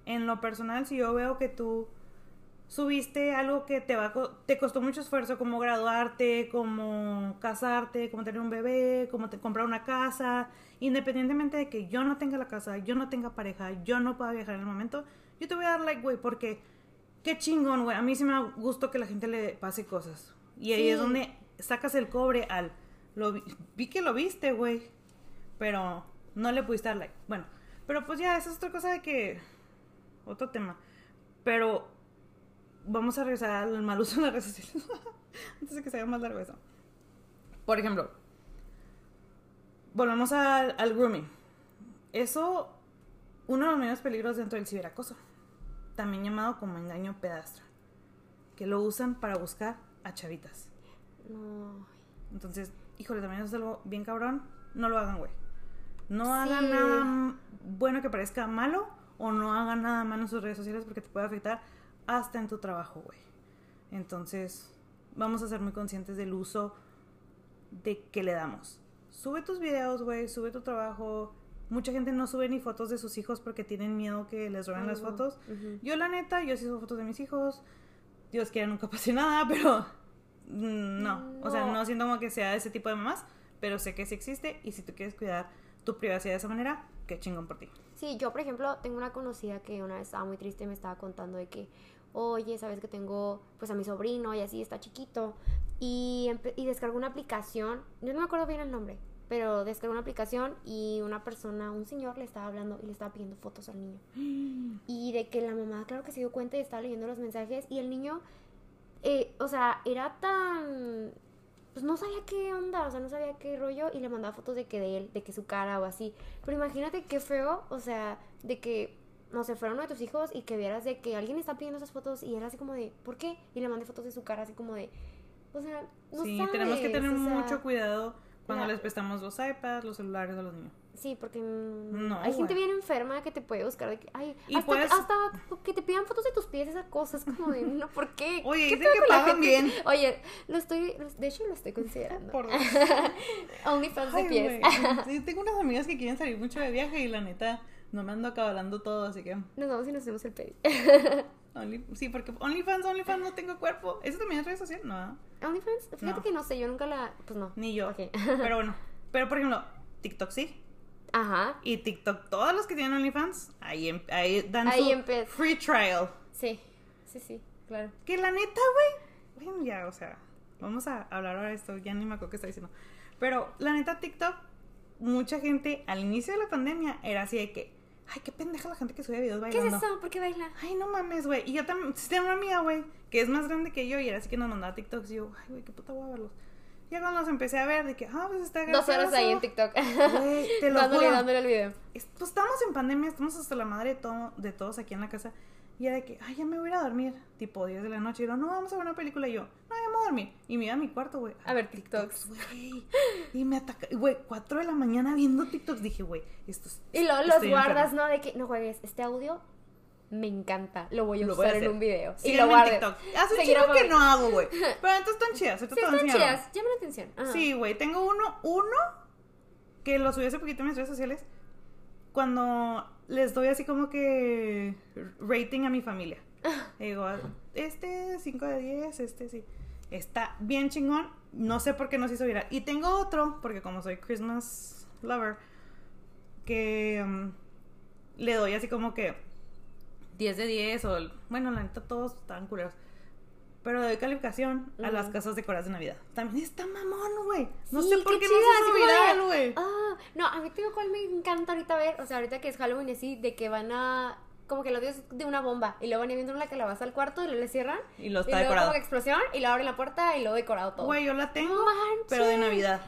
S1: en lo personal, si yo veo que tú subiste algo que te va te costó mucho esfuerzo, como graduarte, como casarte, como tener un bebé, como te- comprar una casa, independientemente de que yo no tenga la casa, yo no tenga pareja, yo no pueda viajar en el momento, yo te voy a dar like, güey, porque qué chingón, güey. A mí sí me gustó que la gente le pase cosas. Y ahí
S2: Sí.
S1: es donde sacas el cobre al. Lo vi, vi que lo viste, güey. Pero no le pudiste dar like. Bueno, pero pues ya, esa es otra cosa de que. Otro tema. Pero vamos a regresar al mal uso de las redes sociales. *laughs* Antes de que se haga más largo eso. Por ejemplo, volvemos al, al grooming. Eso, uno de los mayores peligros dentro del ciberacoso también llamado como engaño pedastra, que lo usan para buscar a chavitas.
S2: No.
S1: Entonces, híjole, también es algo bien cabrón, no lo hagan, güey. No
S2: Sí.
S1: hagan nada bueno que parezca malo o no hagan nada malo en sus redes sociales porque te puede afectar hasta en tu trabajo, güey. Entonces, vamos a ser muy conscientes del uso de que le damos. Sube tus videos, güey, sube tu trabajo. Mucha gente no sube ni fotos de sus hijos porque tienen miedo que les roben las fotos. Yo la neta, yo sí subo fotos de mis hijos. Dios quiera nunca *laughs* pase nada, pero mm, no. O sea,
S2: No.
S1: siento como que sea ese tipo de mamás, pero sé que sí existe y si tú quieres cuidar tu privacidad de esa manera, qué chingón por ti.
S2: Sí, yo por ejemplo tengo una conocida que una vez estaba muy triste y me estaba contando de que, oye, sabes que tengo pues a mi sobrino y así está chiquito y, y descargó una aplicación, yo no me acuerdo bien el nombre, pero descargó una aplicación y una persona, un señor le estaba hablando y le estaba pidiendo fotos al niño. *gasps* Y de que la mamá, claro que se dio cuenta y estaba leyendo los mensajes y el niño, eh, o sea, era tan... Pues no sabía qué onda, o sea, no sabía qué rollo y le mandaba fotos de que de él, de que su cara o así. Pero imagínate qué feo, o sea, de que, no sé, fuera uno de tus hijos y que vieras de que alguien está pidiendo esas fotos y él así como de, ¿por qué? Y le mandé fotos de su cara así como de, o sea, no
S1: sí,
S2: sabes,
S1: tenemos que tener
S2: o sea,
S1: mucho cuidado cuando les prestamos los iPads, los celulares a los niños.
S2: Sí, porque mm,
S1: No,
S2: hay gente bien enferma que te puede buscar de que, ay,
S1: Y
S2: hasta,
S1: puedes-
S2: hasta que te pidan fotos de tus pies, esa cosa, es como de, no, ¿por qué? *laughs*
S1: Oye,
S2: ¿Qué
S1: dicen que pagan bien.
S2: Oye, lo estoy, de hecho lo estoy considerando.
S1: Por *laughs*
S2: OnlyFans de pies. *laughs*
S1: Sí, tengo unas amigas que quieren salir mucho de viaje y la neta no me ando acabando todo, así que
S2: Nos vamos y nos hacemos el pedi.
S1: Only- sí, porque OnlyFans, OnlyFans no tengo cuerpo. ¿Eso también es red social? No,
S2: OnlyFans, fíjate
S1: No.
S2: que no sé, yo nunca la, pues no.
S1: ni yo.
S2: Ok. *laughs*
S1: Pero bueno, *laughs* pero por ejemplo, TikTok sí.
S2: Ajá,
S1: Y TikTok, todos los que tienen OnlyFans, ahí, em- ahí dan
S2: Ahí
S1: su free trial.
S2: sí, sí, sí, claro.
S1: Que la neta, güey. Bueno, ya, o sea, vamos a hablar ahora de esto. Ya ni me acuerdo qué está diciendo. Pero la neta, TikTok, mucha gente al inicio de la pandemia era así de que, ay, qué pendeja la gente que sube videos
S2: ¿Qué
S1: bailando.
S2: es eso? ¿Por qué baila?
S1: Ay, no mames, güey. Y yo también, tengo una amiga, güey, que es más grande que yo y era así que nos mandaba TikToks. Y yo, ay, güey, qué puta voy a verlos. Ya cuando los empecé a ver, de que, ah, pues está
S2: Dos horas ahí en
S1: gracioso.
S2: TikTok.
S1: Güey, te lo *laughs*
S2: dándole,
S1: juro.
S2: dándole el video.
S1: Es- Pues estamos en pandemia, estamos hasta la madre de, todo, de todos aquí en la casa. Y era de que, ay, ya me voy a ir a dormir, tipo 10 de la noche. Y yo, no, vamos a ver una película. Y yo, no, ya me voy a dormir. Y me iba a mi cuarto, güey.
S2: A ver TikToks.
S1: güey. Y me ataca, güey, 4 de la mañana viendo TikToks. Dije, güey, esto es.
S2: Y luego los guardas,
S1: enferma.
S2: ¿no? De que no juegues. Este audio me encanta. Lo voy a
S1: Lo voy a
S2: usar en un video. y lo
S1: en
S2: guardes.
S1: TikTok. Hace un chingo que no hago, güey. *laughs* Pero entonces están chidas.
S2: Sí,
S1: a
S2: están chidas. Llama la atención. Ajá.
S1: Sí, güey, tengo uno, uno que lo subí hace poquito en mis redes sociales. Cuando les doy así como que rating a mi familia. *laughs* Digo, este 5 de 10, este sí. Está bien chingón. No sé por qué no se hizo viral. Y tengo otro, porque como soy Christmas lover, que um, le doy así como que 10 de 10 o... Bueno, la neta todos estaban culeros. Pero doy calificación a las casas decoradas de Navidad. También está mamón, güey. No
S2: Sí,
S1: sé por
S2: qué chida,
S1: no se güey.
S2: Ah, no, a mí te digo cuál me encanta ahorita ver. O sea, ahorita que es Halloween y así, de que van a. Como que lo dio de una bomba. Y luego van viendo una calabaza al cuarto y luego le cierran.
S1: Y lo
S2: y
S1: está
S2: luego
S1: decorado.
S2: como explosión y le abren la puerta y luego decorado todo.
S1: Güey, yo la tengo,
S2: manches.
S1: pero de Navidad.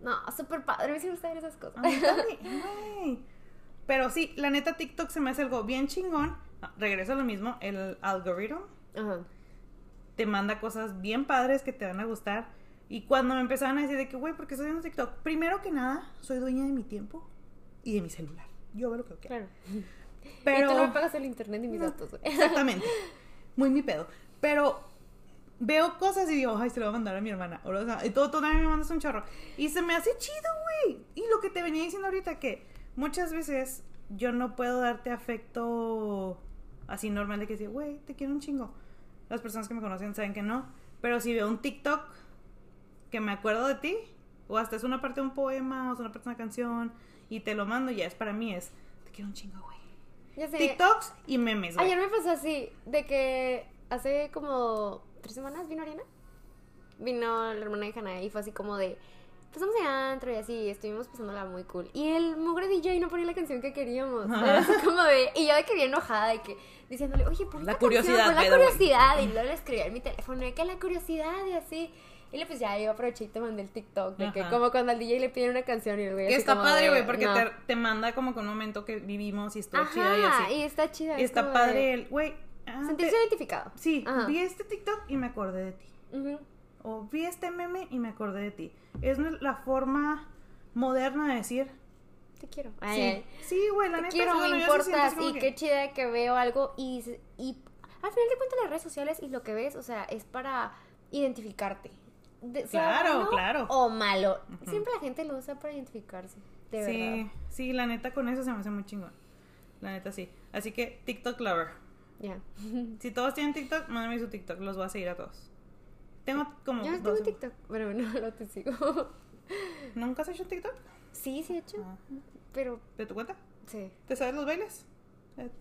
S2: No, súper padre. A mí sí me gusta ver esas cosas.
S1: A mí también, *laughs* güey. Pero sí, la neta TikTok se me hace algo bien chingón. Regreso a lo mismo, el algoritmo
S2: Ajá.
S1: Te manda cosas bien padres que te van a gustar. Y cuando me empezaron a decir de que, güey, ¿por qué estoy viendo TikTok? Primero que nada, soy dueña de mi tiempo y de mi celular. Yo veo lo que quiero.
S2: Claro. *laughs*
S1: Pero...
S2: Y tú no me pagas el internet ni mis datos, güey.
S1: Exactamente. *laughs* Muy mi pedo. Pero veo cosas y digo, ay, se lo voy a mandar a mi hermana. O sea, y todo, también me mandas un chorro. Y se me hace chido, güey. Y lo que te venía diciendo ahorita, que muchas veces yo no puedo darte afecto así normal de que decir, güey, te quiero un chingo. Las personas que me conocen saben que no. Pero si veo un TikTok que me acuerdo de ti, o hasta es una parte de un poema, o es una parte de una canción, y te lo mando, ya es para mí, es, te quiero un chingo, güey.
S2: Ya sé.
S1: TikToks y memes, güey.
S2: Ayer me pasó así, de que hace como tres semanas vino Ariana. Vino la hermana de Hannah y fue así como de, pasamos de antro y así, estuvimos pasándola muy cool. Y el mugre DJ no ponía la canción que queríamos. Era así como de, y yo de que bien enojada, de que diciéndole, oye, pon
S1: La curiosidad,
S2: canción, pon
S1: by
S2: la curiosidad. Y luego le escribí en mi teléfono, que la curiosidad y así. Y le pues ya yo aproveché y te mandé el TikTok, de que como cuando al DJ le piden una canción y el güey
S1: Que está
S2: como
S1: padre, güey, porque
S2: no.
S1: te, te manda como con un momento que vivimos y estuvo chida y así.
S2: y está chida.
S1: Y
S2: es
S1: está padre el, güey. ah,
S2: Sentirse
S1: te-
S2: identificado.
S1: Sí,
S2: Ajá.
S1: vi este TikTok y me acordé de ti. O vi este meme y me acordé de ti. Es la forma moderna de decir.
S2: Te quiero.
S1: Sí,
S2: Ay,
S1: sí, güey, la neta.
S2: quiero, me importas. Y
S1: que-
S2: qué chida que veo algo. Y, y al final de cuentas, las redes sociales y lo que ves, o sea, es para identificarte. De-
S1: Claro,
S2: bueno
S1: claro.
S2: O malo. Siempre la gente lo usa para identificarse. De
S1: sí,
S2: verdad.
S1: sí, la neta con eso se me hace muy chingón. La neta sí. Así que TikTok lover.
S2: Ya.
S1: Si todos tienen TikTok, mándenme su TikTok, los voy a seguir a todos. Tengo como.
S2: Yo no tengo
S1: 12.
S2: TikTok, pero *laughs* no lo te sigo.
S1: ¿Nunca has hecho TikTok?
S2: sí, sí he hecho.
S1: Ah,
S2: Pero
S1: ¿De tu cuenta?
S2: sí.
S1: ¿Te sabes los bailes?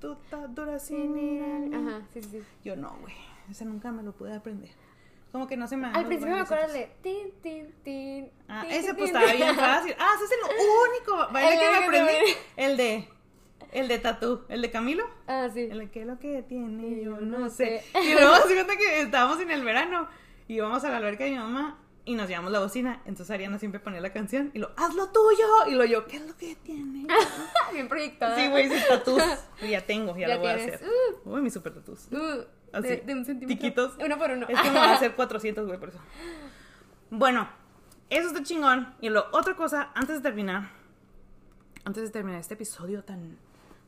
S1: Tú estás dura sin mirar.
S2: Ajá, sí, sí.
S1: Yo no, güey. Ese nunca me lo pude aprender. Como que no se me
S2: Al principio me acuerdo de tin, tin, tin.
S1: Ah,
S2: tin,
S1: ese pues
S2: tin.
S1: estaba bien fácil. Ah, ese es el *laughs* único baile que me aprendí. El de. El de tatú. El de Camilo.
S2: Ah, sí.
S1: El de que lo que tiene, yo no sé. *laughs* Y luego se *laughs* cuenta que estábamos en el verano. Y íbamos a la alberca de mi mamá. Y nos llevamos la bocina. Entonces Ariana siempre ponía la canción. Y lo, haz lo tuyo. Y lo yo, ¿qué es lo que tiene? *laughs*
S2: Bien proyectada.
S1: Sí, güey, sí, *laughs* tatús. Ya tengo, ya,
S2: Ya
S1: lo voy a
S2: tienes.
S1: hacer.
S2: Uh.
S1: Uy, mis super tatús.
S2: Uh,
S1: Así,
S2: de, de un centímetro.
S1: tiquitos.
S2: Uno por uno.
S1: Es que me va a hacer *laughs* 400, güey, por eso. Bueno, eso está chingón. Y lo otra cosa, antes de terminar, antes de terminar este episodio tan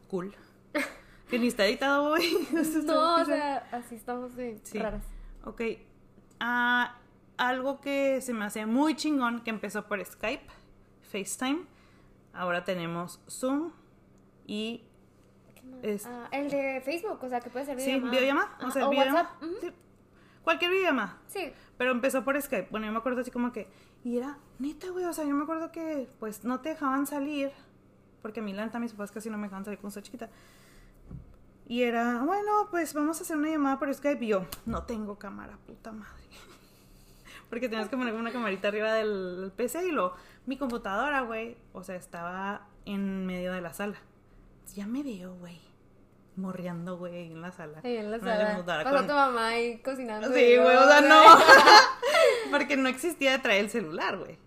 S1: cool, que ni está editado, está-
S2: No, o sea, así estamos de
S1: Sí.
S2: raras.
S1: Ok. Ah, algo que se me hace muy chingón, que empezó por Skype, FaceTime. Ahora tenemos Zoom y
S2: ¿Qué más?
S1: Es-
S2: Ah, el de Facebook, o sea, que puede ser
S1: Sí,
S2: videollamada.
S1: videollamada. O sea,
S2: o
S1: videollamada.
S2: WhatsApp.
S1: Sí, Cualquier videollamada.
S2: Sí.
S1: Pero empezó por Skype. Bueno, yo me acuerdo así como que. Y era neta, güey. O sea, yo me acuerdo que pues no te dejaban salir. Porque a mí, la mis papás casi no me dejaban salir cuando estaba chiquita. Y era, bueno, pues vamos a hacer una llamada por Skype. Y yo, no tengo cámara, puta madre. Porque tenías que poner una camarita arriba del PC y lo. Mi computadora, güey. O sea, estaba en medio de la sala. Ya me veo, güey. Morreando, güey, en la sala.
S2: Ahí en la sala. Pasó
S1: con-
S2: tu mamá ahí cocinando.
S1: Sí, güey, o sea, no. *laughs* Porque no existía de traer el celular, güey.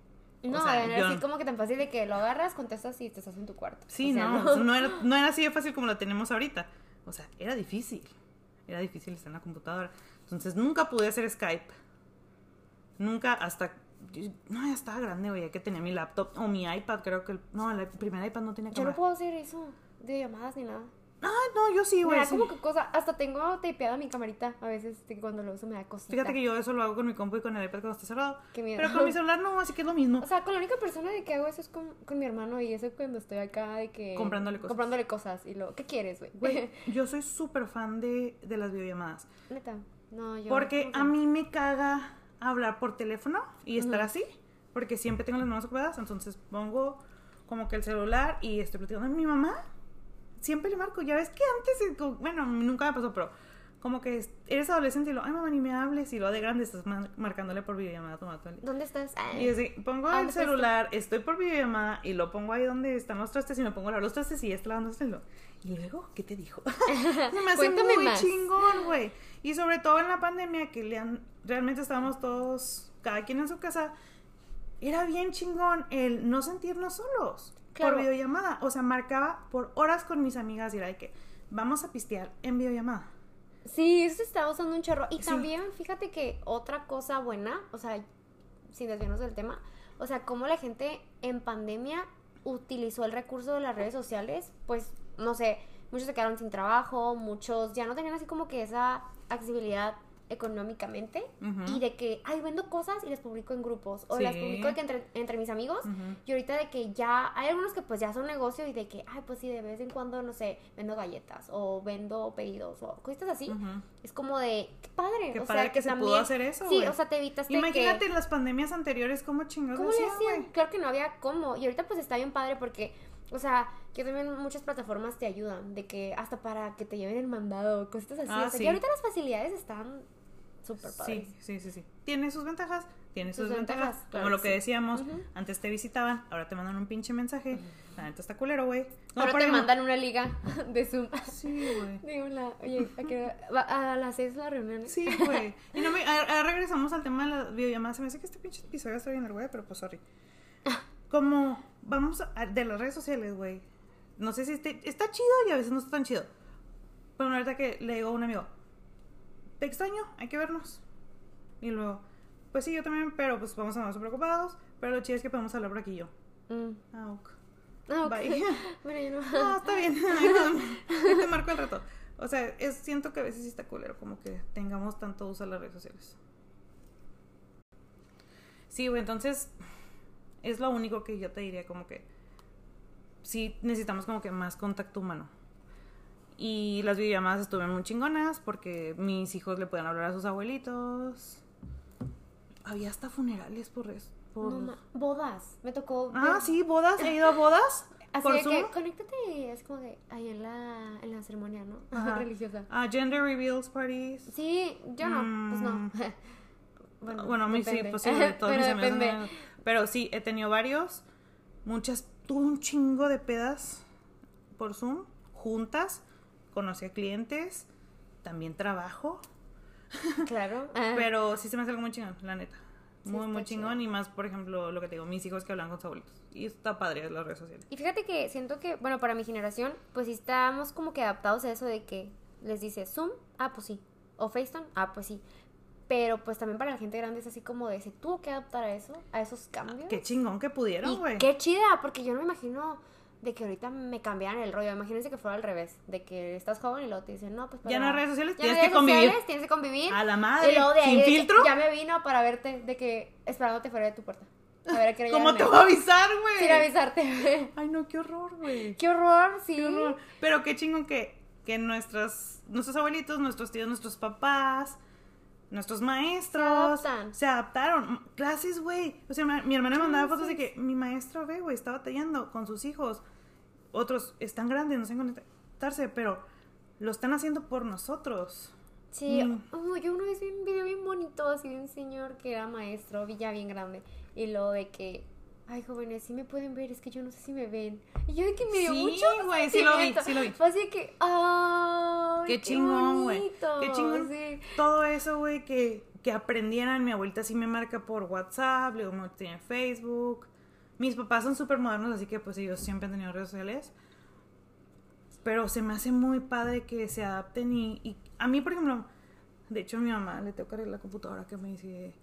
S2: No,
S1: O sea,
S2: no era
S1: yo-
S2: así como que tan fácil de que lo agarras, contestas y te estás en tu cuarto.
S1: Sí,
S2: O sea,
S1: no, no era, no era así de fácil como lo tenemos ahorita. O sea, era difícil. Era difícil estar en la computadora. Entonces nunca pude hacer Skype. Nunca hasta... No, ya estaba grande, güey, ya que tenía mi laptop o mi iPad, creo que... el- no, el primer iPad no tenía
S2: Yo
S1: cámara.
S2: no puedo hacer eso de llamadas ni nada.
S1: Ah, no, yo sí,
S2: me
S1: güey.
S2: da
S1: sí.
S2: como que cosa, hasta tengo tapeada mi camarita a veces cuando lo uso me da cosita.
S1: Fíjate que yo eso lo hago con mi compu y con el iPad cuando está cerrado.
S2: Qué miedo.
S1: Pero con mi celular no, así que es lo mismo.
S2: O sea, con la única persona de que hago eso es con, con mi hermano y eso cuando estoy acá de que...
S1: Comprándole cosas.
S2: Comprándole cosas y lo... ¿Qué quieres, güey?
S1: Güey, *laughs* yo soy súper fan de, de las videollamadas.
S2: Neta. No, yo...
S1: Porque a mí me caga hablar por teléfono y estar así. Porque siempre tengo las manos ocupadas. Entonces pongo como que el celular y estoy platicando con mi mamá. Siempre le marco. Ya ves que antes, eh, bueno, nunca me pasó, pero como que es- eres adolescente y lo, ay mamá, ni me hables. Y lo de grande estás mar- marcándole por videollamada a tu mamá.
S2: ¿Dónde estás? Ah,
S1: Y así, pongo
S2: ¿A
S1: el celular, estoy por videollamada y lo pongo ahí donde están los trastes y me pongo a lavar los trastes y ya está lavando Y luego, ¿qué te dijo? *laughs* Se me hace
S2: Cuéntame
S1: muy
S2: más.
S1: chingón, güey. Y sobre todo en la pandemia que le han- realmente estábamos todos, cada quien en su casa, era bien chingón el no sentirnos solos
S2: Claro.
S1: por videollamada. O sea, marcaba por horas con mis amigas y era de que vamos a pistear en videollamada.
S2: Sí, eso está usando un chorro. Y
S1: Sí.
S2: también, fíjate que otra cosa buena, o sea, sin desviarnos del tema, o sea, cómo la gente en pandemia utilizó el recurso de las redes sociales, pues, no sé, muchos se quedaron sin trabajo, muchos ya no tenían así como que esa accesibilidad económicamente y de que, ay, vendo cosas y las publico en grupos o
S1: Sí.
S2: las publico de que entre, entre mis amigos y ahorita de que ya hay algunos que pues ya son negocio y de que, ay, pues sí, de vez en cuando, no sé, vendo galletas o vendo pedidos o cosas así. Es como de, qué padre.
S1: Qué
S2: o
S1: padre
S2: sea,
S1: que se
S2: también,
S1: pudo hacer eso,
S2: Sí, o sea, te evitaste
S1: Imagínate
S2: que...
S1: las pandemias anteriores, cómo chingados
S2: ¿Cómo le
S1: hacían?
S2: Claro que no había cómo. Y ahorita pues está bien padre porque, o sea, que también muchas plataformas te ayudan, de que hasta para que te lleven el mandado, cositas así.
S1: Ah,
S2: o sea,
S1: sí.
S2: que ahorita las facilidades están súper padres.
S1: Sí, sí, sí, sí. Tiene sus ventajas, tiene sus,
S2: Sus
S1: ventajas.
S2: ventajas, claro
S1: Como lo
S2: que sí.
S1: decíamos,
S2: Ujú.
S1: antes te visitaban, ahora te mandan un pinche mensaje. La neta está culero, güey. No,
S2: Ahora te mandan una liga *laughs* de Zoom.
S1: Sí, güey. *laughs*
S2: Digo, la, oye, ¿a, qué hora? Va- a las seis la reunión.
S1: Sí, güey. Y no me, ahora regresamos al tema de las videollamadas. Se me hace que este pinche episodio está bien largo, güey, pero pues sorry. *laughs* Como vamos a- de las redes sociales, güey. No sé si esté, está chido y a veces no está tan chido. Pero ahorita que le digo a un amigo, te extraño, hay que vernos. Y luego, pues sí, yo también, pero pues vamos a andar súper ocupados. Pero lo chido es que podemos hablar por aquí yo.
S2: Mm.
S1: Ah, ok.
S2: Ah.
S1: Bye. *laughs* *laughs*
S2: Bueno, no.
S1: No, está bien. *laughs* Ahí te marco el rato. O sea, es, siento que a veces sí está culero como que tengamos tanto uso de las redes sociales. Sí, güey, entonces es lo único que yo te diría como que sí necesitamos como que más contacto humano. Y las videollamadas estuvieron muy chingonas porque mis hijos le pueden hablar a sus abuelitos. Había hasta funerales por eso. Por...
S2: No ma- bodas. Me tocó.
S1: ah, sí, bodas. He ido a bodas. *laughs*
S2: Así
S1: por
S2: de
S1: Zoom.
S2: que conéctate y es como de ahí en la, en la ceremonia, ¿no? *laughs*
S1: Ajá.
S2: Religiosa.
S1: Ah, gender reveals parties.
S2: Sí, yo no, pues no.
S1: Mm. *laughs* Bueno, a mí sí, pues sí, de todos
S2: Pero
S1: mis
S2: depende.
S1: Pero sí, he tenido varios. Muchas, tuve un chingo de pedas por Zoom, juntas. Conocí a clientes, también trabajo. *laughs*
S2: Claro. Ah,
S1: Pero sí se me hace algo muy chingón, la neta.
S2: Sí,
S1: muy, muy
S2: chido.
S1: chingón. Y más, por ejemplo, lo que te digo, mis hijos que hablan con sus abuelitos. Y está padre las redes sociales.
S2: Y fíjate que siento que, bueno, para mi generación, pues sí estamos como que adaptados a eso de que les dice Zoom, ah, pues sí. O FaceTime, ah, pues sí. Pero pues también para la gente grande es así como de, se tuvo que adaptar a eso, a esos cambios.
S1: Qué chingón que pudieron, güey.
S2: qué chida, porque yo no me imagino de que ahorita me cambiaran el rollo. Imagínense que fuera al revés, de que estás joven y luego te dicen, no, pues
S1: Ya en
S2: para-
S1: las redes sociales
S2: ya
S1: tienes que
S2: redes
S1: convivir.
S2: sociales tienes que convivir.
S1: A la madre,
S2: Y luego de ahí
S1: sin
S2: de que
S1: filtro.
S2: Ya me vino para verte, de que esperándote fuera de tu puerta. A ver a qué
S1: ¿Cómo te
S2: ahí.
S1: va a avisar, güey?
S2: Sin avisarte.
S1: Ay, no, qué horror, güey.
S2: qué horror, sí.
S1: Qué horror. Pero qué chingón que, que nuestras, nuestros abuelitos, nuestros tíos, nuestros papás, nuestros maestros
S2: Se
S1: se adaptaron. Clases, güey. O sea, mi hermana me mandaba fotos de que mi maestro, ve, güey, está batallando con sus hijos. Otros están grandes, no sé conectarse, pero lo están haciendo por nosotros.
S2: Sí,
S1: Mm.
S2: oh, yo una vez vi un video bien bonito así de un señor que era maestro, ya bien grande, y lo de que, ay jóvenes, si me pueden ver, es que yo no sé si me ven. Y yo de que me dio
S1: Sí,
S2: mucho
S1: güey, sí lo vi, sí lo vi.
S2: Fue así de que, ay,
S1: Qué chingón, güey.
S2: bonito",
S1: Qué chingón.
S2: sí.
S1: Todo eso, güey, que, que aprendieran. Mi abuelita sí me marca por WhatsApp, luego me tiene Facebook. Mis papás son súper modernos, así que pues ellos siempre han tenido redes sociales. Pero se me hace muy padre que se adapten y, y a mí, por ejemplo, de hecho a mi mamá le tengo que arreglar la computadora que me dice,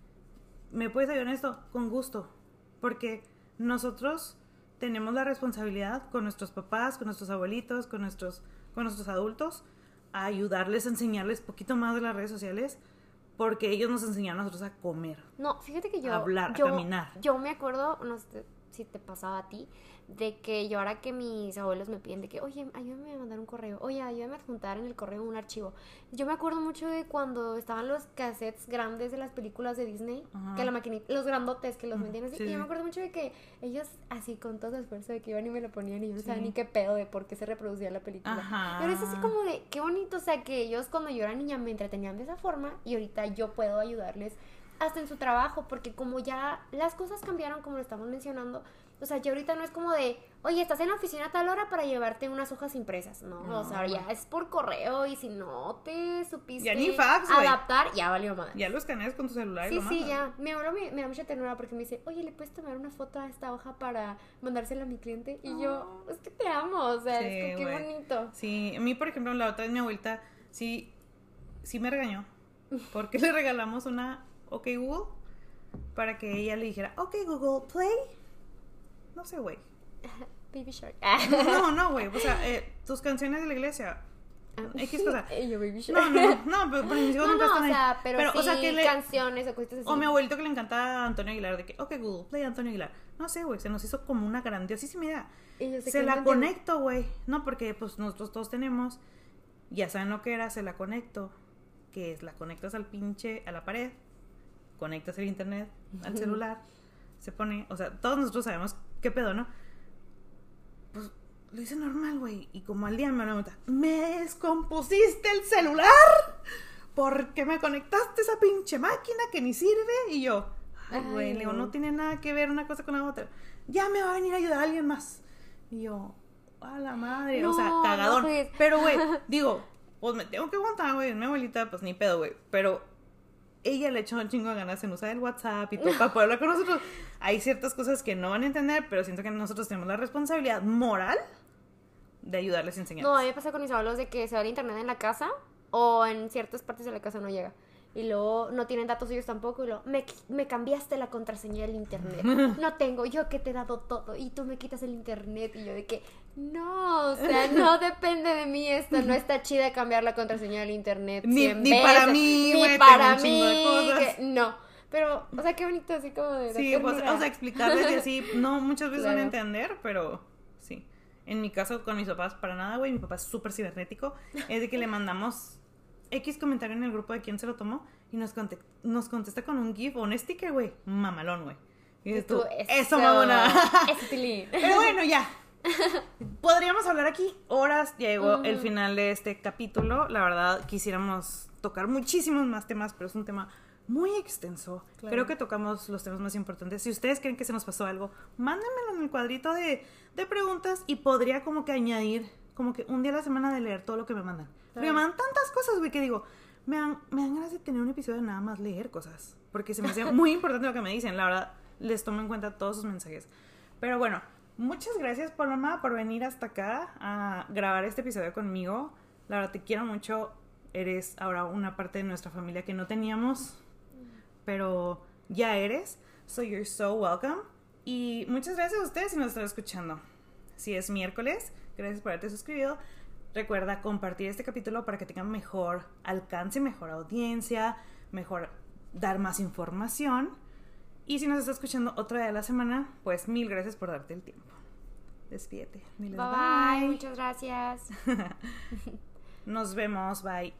S1: ¿me puedes ayudar en esto? Con gusto. Porque nosotros tenemos la responsabilidad con nuestros papás, con nuestros abuelitos, con nuestros, con nuestros adultos, a ayudarles a enseñarles poquito más de las redes sociales, porque ellos nos enseñaron a nosotros a comer.
S2: No, fíjate que yo.
S1: Hablar, a caminar.
S2: Yo me acuerdo, no sé, si te pasaba a ti, de que yo ahora que mis abuelos me piden de que, oye, ayúdame a mandar un correo, oye, ayúdame a juntar en el correo un archivo. Yo me acuerdo mucho de cuando estaban los cassettes grandes de las películas de Disney, que la maquinita, los grandotes que los vendían así, y yo me acuerdo mucho de que ellos así con todo el esfuerzo de que iban y me lo ponían y yo no sabía ni qué pedo de por qué se reproducía la película. Pero es así como de, qué bonito, o sea, que ellos cuando yo era niña me entretenían de esa forma y ahorita yo puedo ayudarles hasta en su trabajo, porque como ya las cosas cambiaron, como lo estamos mencionando, o sea, ya ahorita no es como de, oye, estás en la oficina a tal hora para llevarte unas hojas impresas. No, o sea, ya es por correo y si no te supiste adaptar, ya valió madre.
S1: Ya lo escaneas con tu celular
S2: sí, Sí, ya. Mi abuelo me, da mucha ternura porque me dice, oye, ¿le puedes tomar una foto a esta hoja para mandársela a mi cliente? Y yo, es que te amo, o sea, es que qué bonito.
S1: Sí, a mí, por ejemplo, la otra vez mi abuelita sí, sí me regañó porque *laughs* le regalamos una OK Google para que ella le dijera, OK Google, play no sé, güey. *laughs*
S2: Baby Shark.
S1: no, no, güey. O sea, eh, tus canciones de la iglesia.
S2: Ah. X cosa. *laughs* Yo, Baby
S1: Shark. No, no, no, pero, mis *laughs* hijos
S2: no, no, o sea, pero, pero sí, o sea, que le, canciones o cosas así.
S1: O mi abuelito que le encanta a Antonio Aguilar, de que, ok, Google, play Antonio Aguilar. No sé, güey, se nos hizo como una grandiosísima idea. Se la conecto, güey. No, porque pues nosotros todos tenemos, ya saben lo que era, se la conecto. Que es, la conectas al pinche, a la pared, conectas el internet, al celular, se pone, o sea, todos nosotros sabemos ¿qué pedo, no? Pues lo hice normal, güey. Y como al día me pregunta, ¿me descompusiste el celular? ¿Por qué me conectaste esa pinche máquina que ni sirve? Y yo, ay, güey, digo, no tiene nada que ver una cosa con la otra. Ya me va a venir a ayudar a alguien más. Y yo, a la madre, o sea, cagadón. Pues. Pero, güey, *laughs* digo, pues me tengo que aguantar, güey. Mi abuelita, pues ni pedo, güey. Pero ella le echó un chingo de ganas en usar el WhatsApp y todo *laughs* para poder hablar con nosotros. Hay ciertas cosas que no van a entender, pero siento que nosotros tenemos la responsabilidad moral de ayudarles a enseñar.
S2: No, a mí me pasa con mis abuelos de que se va el internet en la casa o en ciertas partes de la casa no llega y luego no tienen datos ellos tampoco y luego me, me cambiaste la contraseña del internet *laughs* no tengo yo que te he dado todo y tú me quitas el internet y yo de que no o sea no *laughs* depende de mí esto no está chida cambiar la contraseña del internet
S1: ni, ni para mí
S2: ni para mí no pero o sea qué bonito así como de
S1: sí pues, o sea explicarles y así no muchas veces van a entender pero sí en mi caso con mis papás para nada güey mi papá es súper cibernético es de que le mandamos X comentario en el grupo de quién se lo tomó y nos, nos contesta con un GIF o un sticker, güey. Mamalón, güey. Y tú, eso, mamona. *laughs* Pero bueno, ya. Podríamos hablar aquí horas. Llegó el final de este capítulo. La verdad, quisiéramos tocar muchísimos más temas, pero es un tema muy extenso. Creo que tocamos los temas más importantes. Si ustedes creen que se nos pasó algo, mándenmelo en el cuadrito de, de preguntas y podría como que añadir como que un día a la semana de leer todo lo que me mandan. Me mandan tantas cosas, güey, que digo, me dan, me dan ganas de tener un episodio de nada más leer cosas. Porque se me hace muy *laughs* importante lo que me dicen. La verdad, les tomo en cuenta todos sus mensajes. Pero bueno, muchas gracias, Paloma, por venir hasta acá a grabar este episodio conmigo. La verdad, te quiero mucho. Eres ahora una parte de nuestra familia que no teníamos, pero ya eres. So you're so welcome. Y muchas gracias a ustedes si nos están escuchando. Si es miércoles, gracias por haberte suscrito. Recuerda compartir este capítulo para que tengan mejor alcance, mejor audiencia, mejor dar más información. Y si nos está escuchando otra de la semana, pues mil gracias por darte el tiempo. Despídete.
S2: bye. Muchas gracias. *laughs*
S1: nos vemos. Bye.